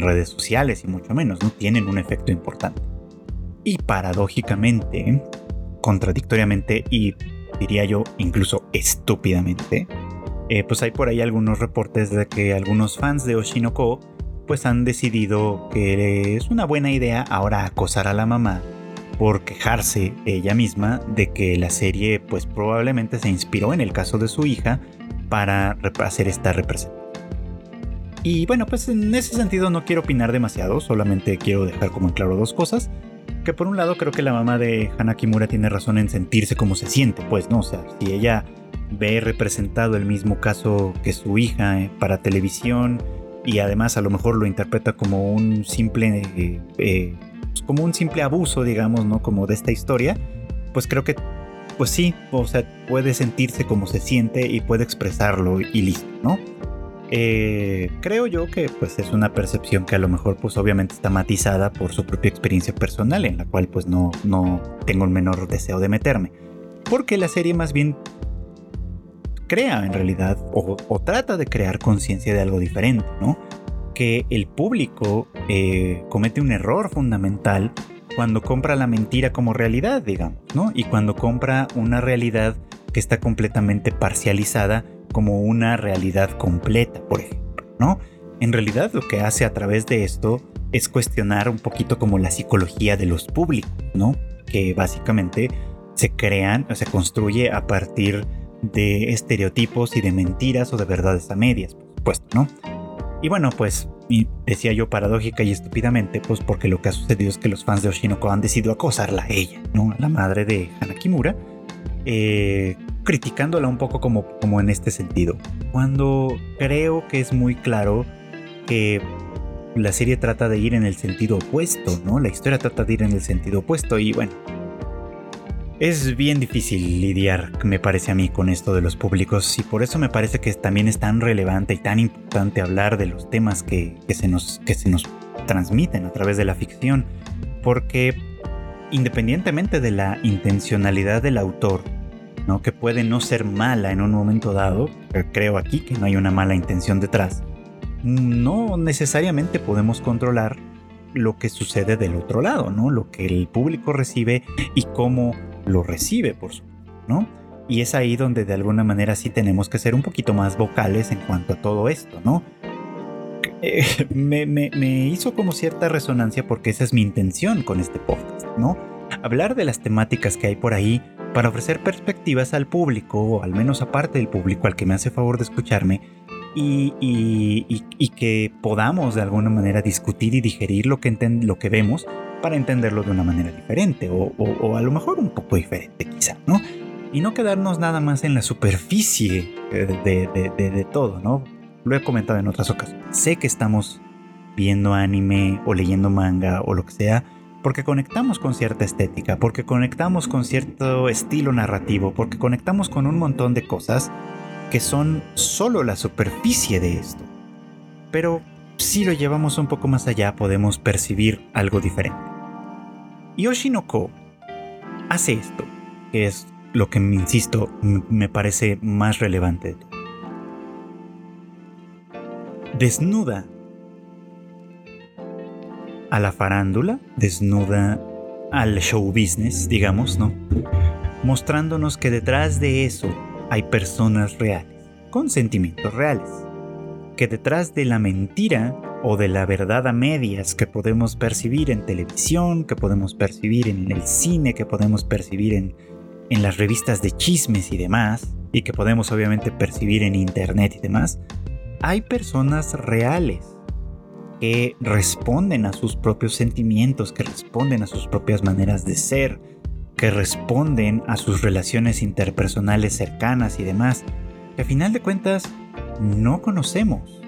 redes sociales y mucho menos, ¿no? Tienen un efecto importante. Y paradójicamente, contradictoriamente y diría yo incluso estúpidamente, eh, pues hay por ahí algunos reportes de que algunos fans de Oshinoko pues han decidido que es una buena idea ahora acosar a la mamá por quejarse ella misma de que la serie pues probablemente se inspiró en el caso de su hija para hacer esta representación. Y bueno, pues en ese sentido no quiero opinar demasiado, solamente quiero dejar como en claro dos cosas. Que por un lado creo que la mamá de Hana Kimura tiene razón en sentirse como se siente, pues, ¿no? O sea, si ella ve representado el mismo caso que su hija eh, para televisión y además a lo mejor lo interpreta como un simple eh, eh, pues, como un simple abuso, digamos, ¿no? Como de esta historia, pues creo que, pues sí, o sea, puede sentirse como se siente y puede expresarlo y listo, ¿no? Eh, creo yo que pues es una percepción que a lo mejor pues obviamente está matizada por su propia experiencia personal en la cual pues no, no tengo el menor deseo de meterme. Porque la serie más bien crea en realidad o, o trata de crear conciencia de algo diferente, ¿no? Que el público eh, comete un error fundamental cuando compra la mentira como realidad, digamos, ¿no? Y cuando compra una realidad que está completamente parcializada como una realidad completa, por ejemplo, ¿no? En realidad lo que hace a través de esto es cuestionar un poquito como la psicología de los públicos, ¿no? Que básicamente se crean o se construye a partir de estereotipos y de mentiras o de verdades a medias, por supuesto, ¿no? Y bueno, pues decía yo paradójica y estúpidamente, pues porque lo que ha sucedido es que los fans de Oshinoko han decidido acosarla a ella, ¿no? A la madre de Hanakimura, eh, criticándola un poco como, como en este sentido. Cuando creo que es muy claro que la serie trata de ir en el sentido opuesto, ¿no? La historia trata de ir en el sentido opuesto y bueno, es bien difícil lidiar, me parece a mí, con esto de los públicos y por eso me parece que también es tan relevante y tan importante hablar de los temas que, se, nos, que se nos transmiten a través de la ficción, porque independientemente de la intencionalidad del autor, ¿no? que puede no ser mala en un momento dado, creo aquí que no hay una mala intención detrás, no necesariamente podemos controlar lo que sucede del otro lado, ¿no? Lo que el público recibe y cómo lo recibe, por supuesto, ¿no? Y es ahí donde de alguna manera sí tenemos que ser un poquito más vocales en cuanto a todo esto, ¿no? Eh, me, hizo como cierta resonancia porque esa es mi intención con este podcast, ¿no? Hablar de las temáticas que hay por ahí para ofrecer perspectivas al público, o al menos aparte del público al que me hace favor de escucharme, y, y, que podamos de alguna manera discutir y digerir lo que, lo que vemos para entenderlo de una manera diferente o, a lo mejor un poco diferente quizá, ¿no? Y no quedarnos nada más en la superficie de, todo, ¿no? Lo he comentado en otras ocasiones. Sé que estamos viendo anime o leyendo manga o lo que sea porque conectamos con cierta estética, porque conectamos con cierto estilo narrativo, porque conectamos con un montón de cosas que son solo la superficie de esto. Pero si lo llevamos un poco más allá podemos percibir algo diferente. Yoshinoko hace esto, que es lo que, insisto, me parece más relevante. Desnuda a la farándula, desnuda al show business, digamos, ¿no? Mostrándonos que detrás de eso hay personas reales, con sentimientos reales que detrás de la mentira o de la verdad a medias que podemos percibir en televisión, que podemos percibir en el cine, que podemos percibir en, en las revistas de chismes y demás, y que podemos obviamente percibir en internet y demás, hay personas reales que responden a sus propios sentimientos, que responden a sus propias maneras de ser, que responden a sus relaciones interpersonales cercanas y demás, que a final de cuentas no conocemos.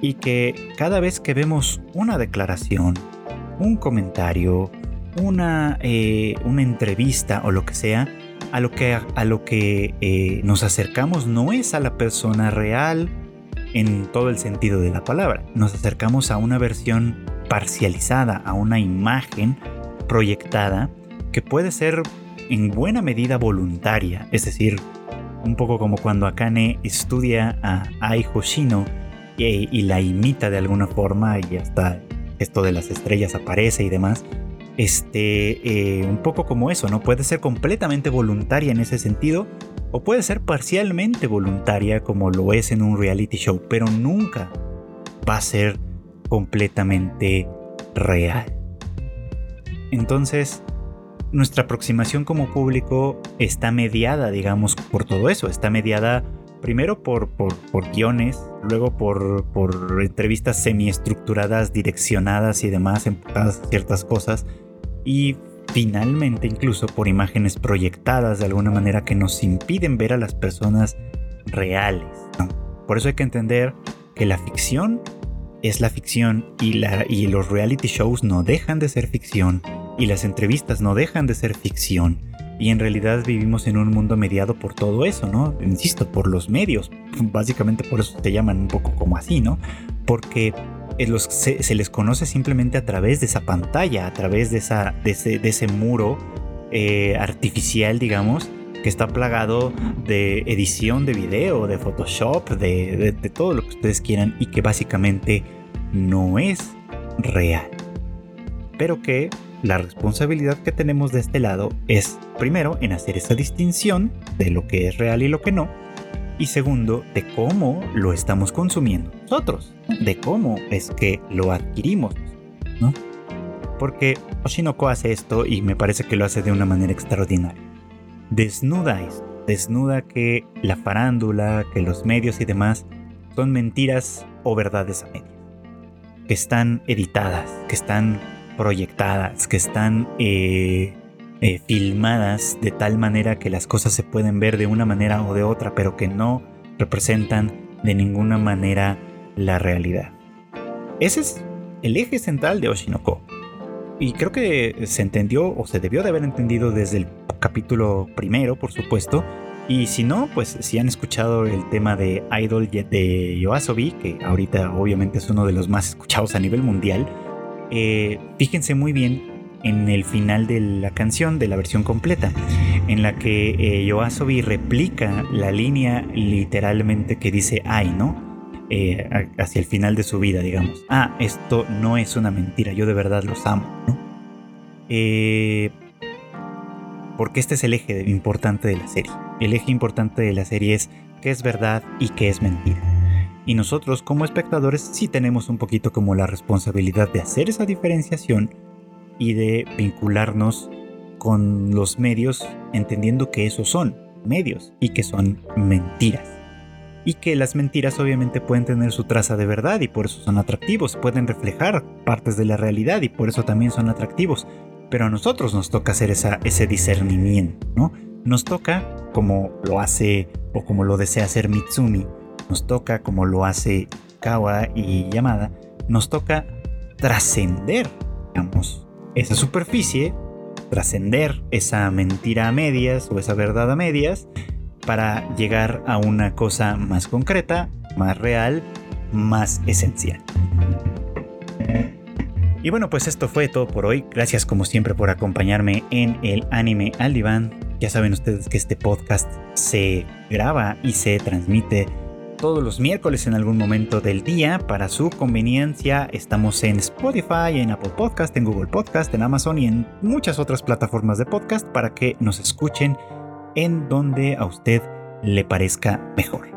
Y que cada vez que vemos una declaración, un comentario, una, eh, una entrevista o lo que sea, a lo que, a lo que eh, nos acercamos no es a la persona real en todo el sentido de la palabra. Nos acercamos a una versión parcializada, a una imagen proyectada que puede ser en buena medida voluntaria, es decir, un poco como cuando Akane estudia a Ai Hoshino y, la imita de alguna forma y hasta esto de las estrellas aparece y demás este, eh, un poco como eso, ¿no? Puede ser completamente voluntaria en ese sentido o puede ser parcialmente voluntaria como lo es en un reality show, pero nunca va a ser completamente real. Entonces, nuestra aproximación como público está mediada, digamos, por todo eso, está mediada primero por, por, guiones, luego por, por entrevistas semiestructuradas, direccionadas y demás, a ciertas cosas, y finalmente incluso por imágenes proyectadas de alguna manera que nos impiden ver a las personas reales. Por eso hay que entender que la ficción es la ficción y, la, y los reality shows no dejan de ser ficción y las entrevistas no dejan de ser ficción. Y en realidad vivimos en un mundo mediado por todo eso, ¿no? Insisto, por los medios. Básicamente por eso se llaman un poco como así, ¿no? Porque eh, se, les conoce simplemente a través de esa pantalla, a través de, esa, de, ese, muro eh, artificial, digamos, que está plagado de edición de video, de Photoshop, de, de, todo lo que ustedes quieran y que básicamente no es real. Pero que la responsabilidad que tenemos de este lado es, primero, en hacer esa distinción de lo que es real y lo que no, y segundo, de cómo lo estamos consumiendo nosotros, de cómo es que lo adquirimos, ¿no? Porque Oshinoko hace esto y me parece que lo hace de una manera extraordinaria. Desnuda esto, desnuda que la farándula, que los medios y demás son mentiras o verdades a medias, que están editadas, que están proyectadas, que están eh, eh, filmadas de tal manera que las cosas se pueden ver de una manera o de otra, pero que no representan de ninguna manera la realidad. Ese es el eje central de Oshinoko. Y creo que se entendió o se debió de haber entendido desde el capítulo primero, por supuesto. Y si no, pues si han escuchado el tema de Idol de Yoasobi, que ahorita obviamente es uno de los más escuchados a nivel mundial, eh, fíjense muy bien en el final de la canción, de la versión completa, en la que eh, Yoasobi replica la línea literalmente que dice ay, ¿no? Eh, hacia el final de su vida, digamos. Ah, esto no es una mentira, yo de verdad los amo, ¿no? Eh, porque este es el eje importante de la serie. El eje importante de la serie es qué es verdad y qué es mentira. Y nosotros como espectadores sí tenemos un poquito como la responsabilidad de hacer esa diferenciación y de vincularnos con los medios entendiendo que esos son medios y que son mentiras. Y que las mentiras obviamente pueden tener su traza de verdad y por eso son atractivos, pueden reflejar partes de la realidad y por eso también son atractivos. Pero a nosotros nos toca hacer esa, ese discernimiento, ¿no? Nos toca, como lo hace o como lo desea hacer Mitsumi, nos toca, como lo hace Kawa y Yamada, nos toca trascender, esa superficie, trascender esa mentira a medias o esa verdad a medias para llegar a una cosa más concreta, más real, más esencial. Y bueno, pues esto fue todo por hoy. Gracias como siempre por acompañarme en el anime al diván. Ya saben ustedes que este podcast se graba y se transmite todos los miércoles en algún momento del día. Para su conveniencia, estamos en Spotify, en Apple Podcast, en Google Podcast, en Amazon y en muchas otras plataformas de podcast para que nos escuchen en donde a usted le parezca mejor.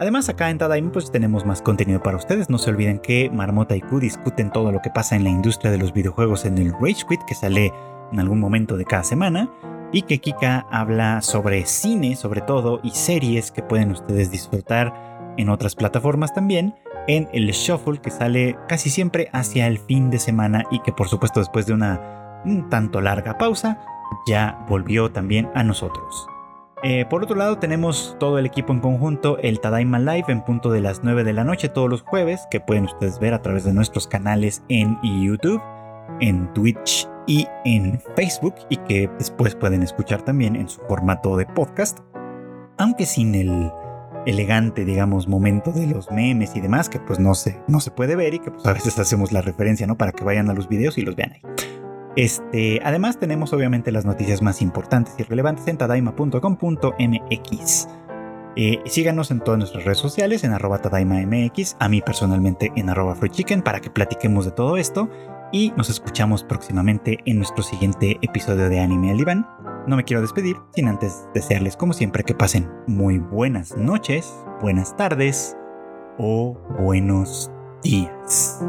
Además, acá en Tadaim pues tenemos más contenido para ustedes. No se olviden que Marmota y Q discuten todo lo que pasa en la industria de los videojuegos en el Rage Quit que sale en algún momento de cada semana y que Kika habla sobre cine sobre todo y series que pueden ustedes disfrutar en otras plataformas también, en el Shuffle que sale casi siempre hacia el fin de semana y que por supuesto después de una un tanto larga pausa ya volvió también a nosotros. Eh, por otro lado tenemos todo el equipo en conjunto el Tadaima Live en punto de las 9 de la noche todos los jueves que pueden ustedes ver a través de nuestros canales en YouTube, en Twitch y en Facebook y que después pueden escuchar también en su formato de podcast, aunque sin el elegante, digamos, momento de los memes y demás, que pues no se, no se puede ver y que pues a veces [laughs] hacemos la referencia, ¿no? Para que vayan a los videos y los vean ahí. Este, además tenemos obviamente las noticias más importantes y relevantes en tadaima.com.mx. Eh, síganos en todas nuestras redes sociales en arroba tadaimamx, a mí personalmente en arroba chicken para que platiquemos de todo esto y nos escuchamos próximamente en nuestro siguiente episodio de Anime al. No me quiero despedir sin antes desearles como siempre que pasen muy buenas noches, buenas tardes o buenos días.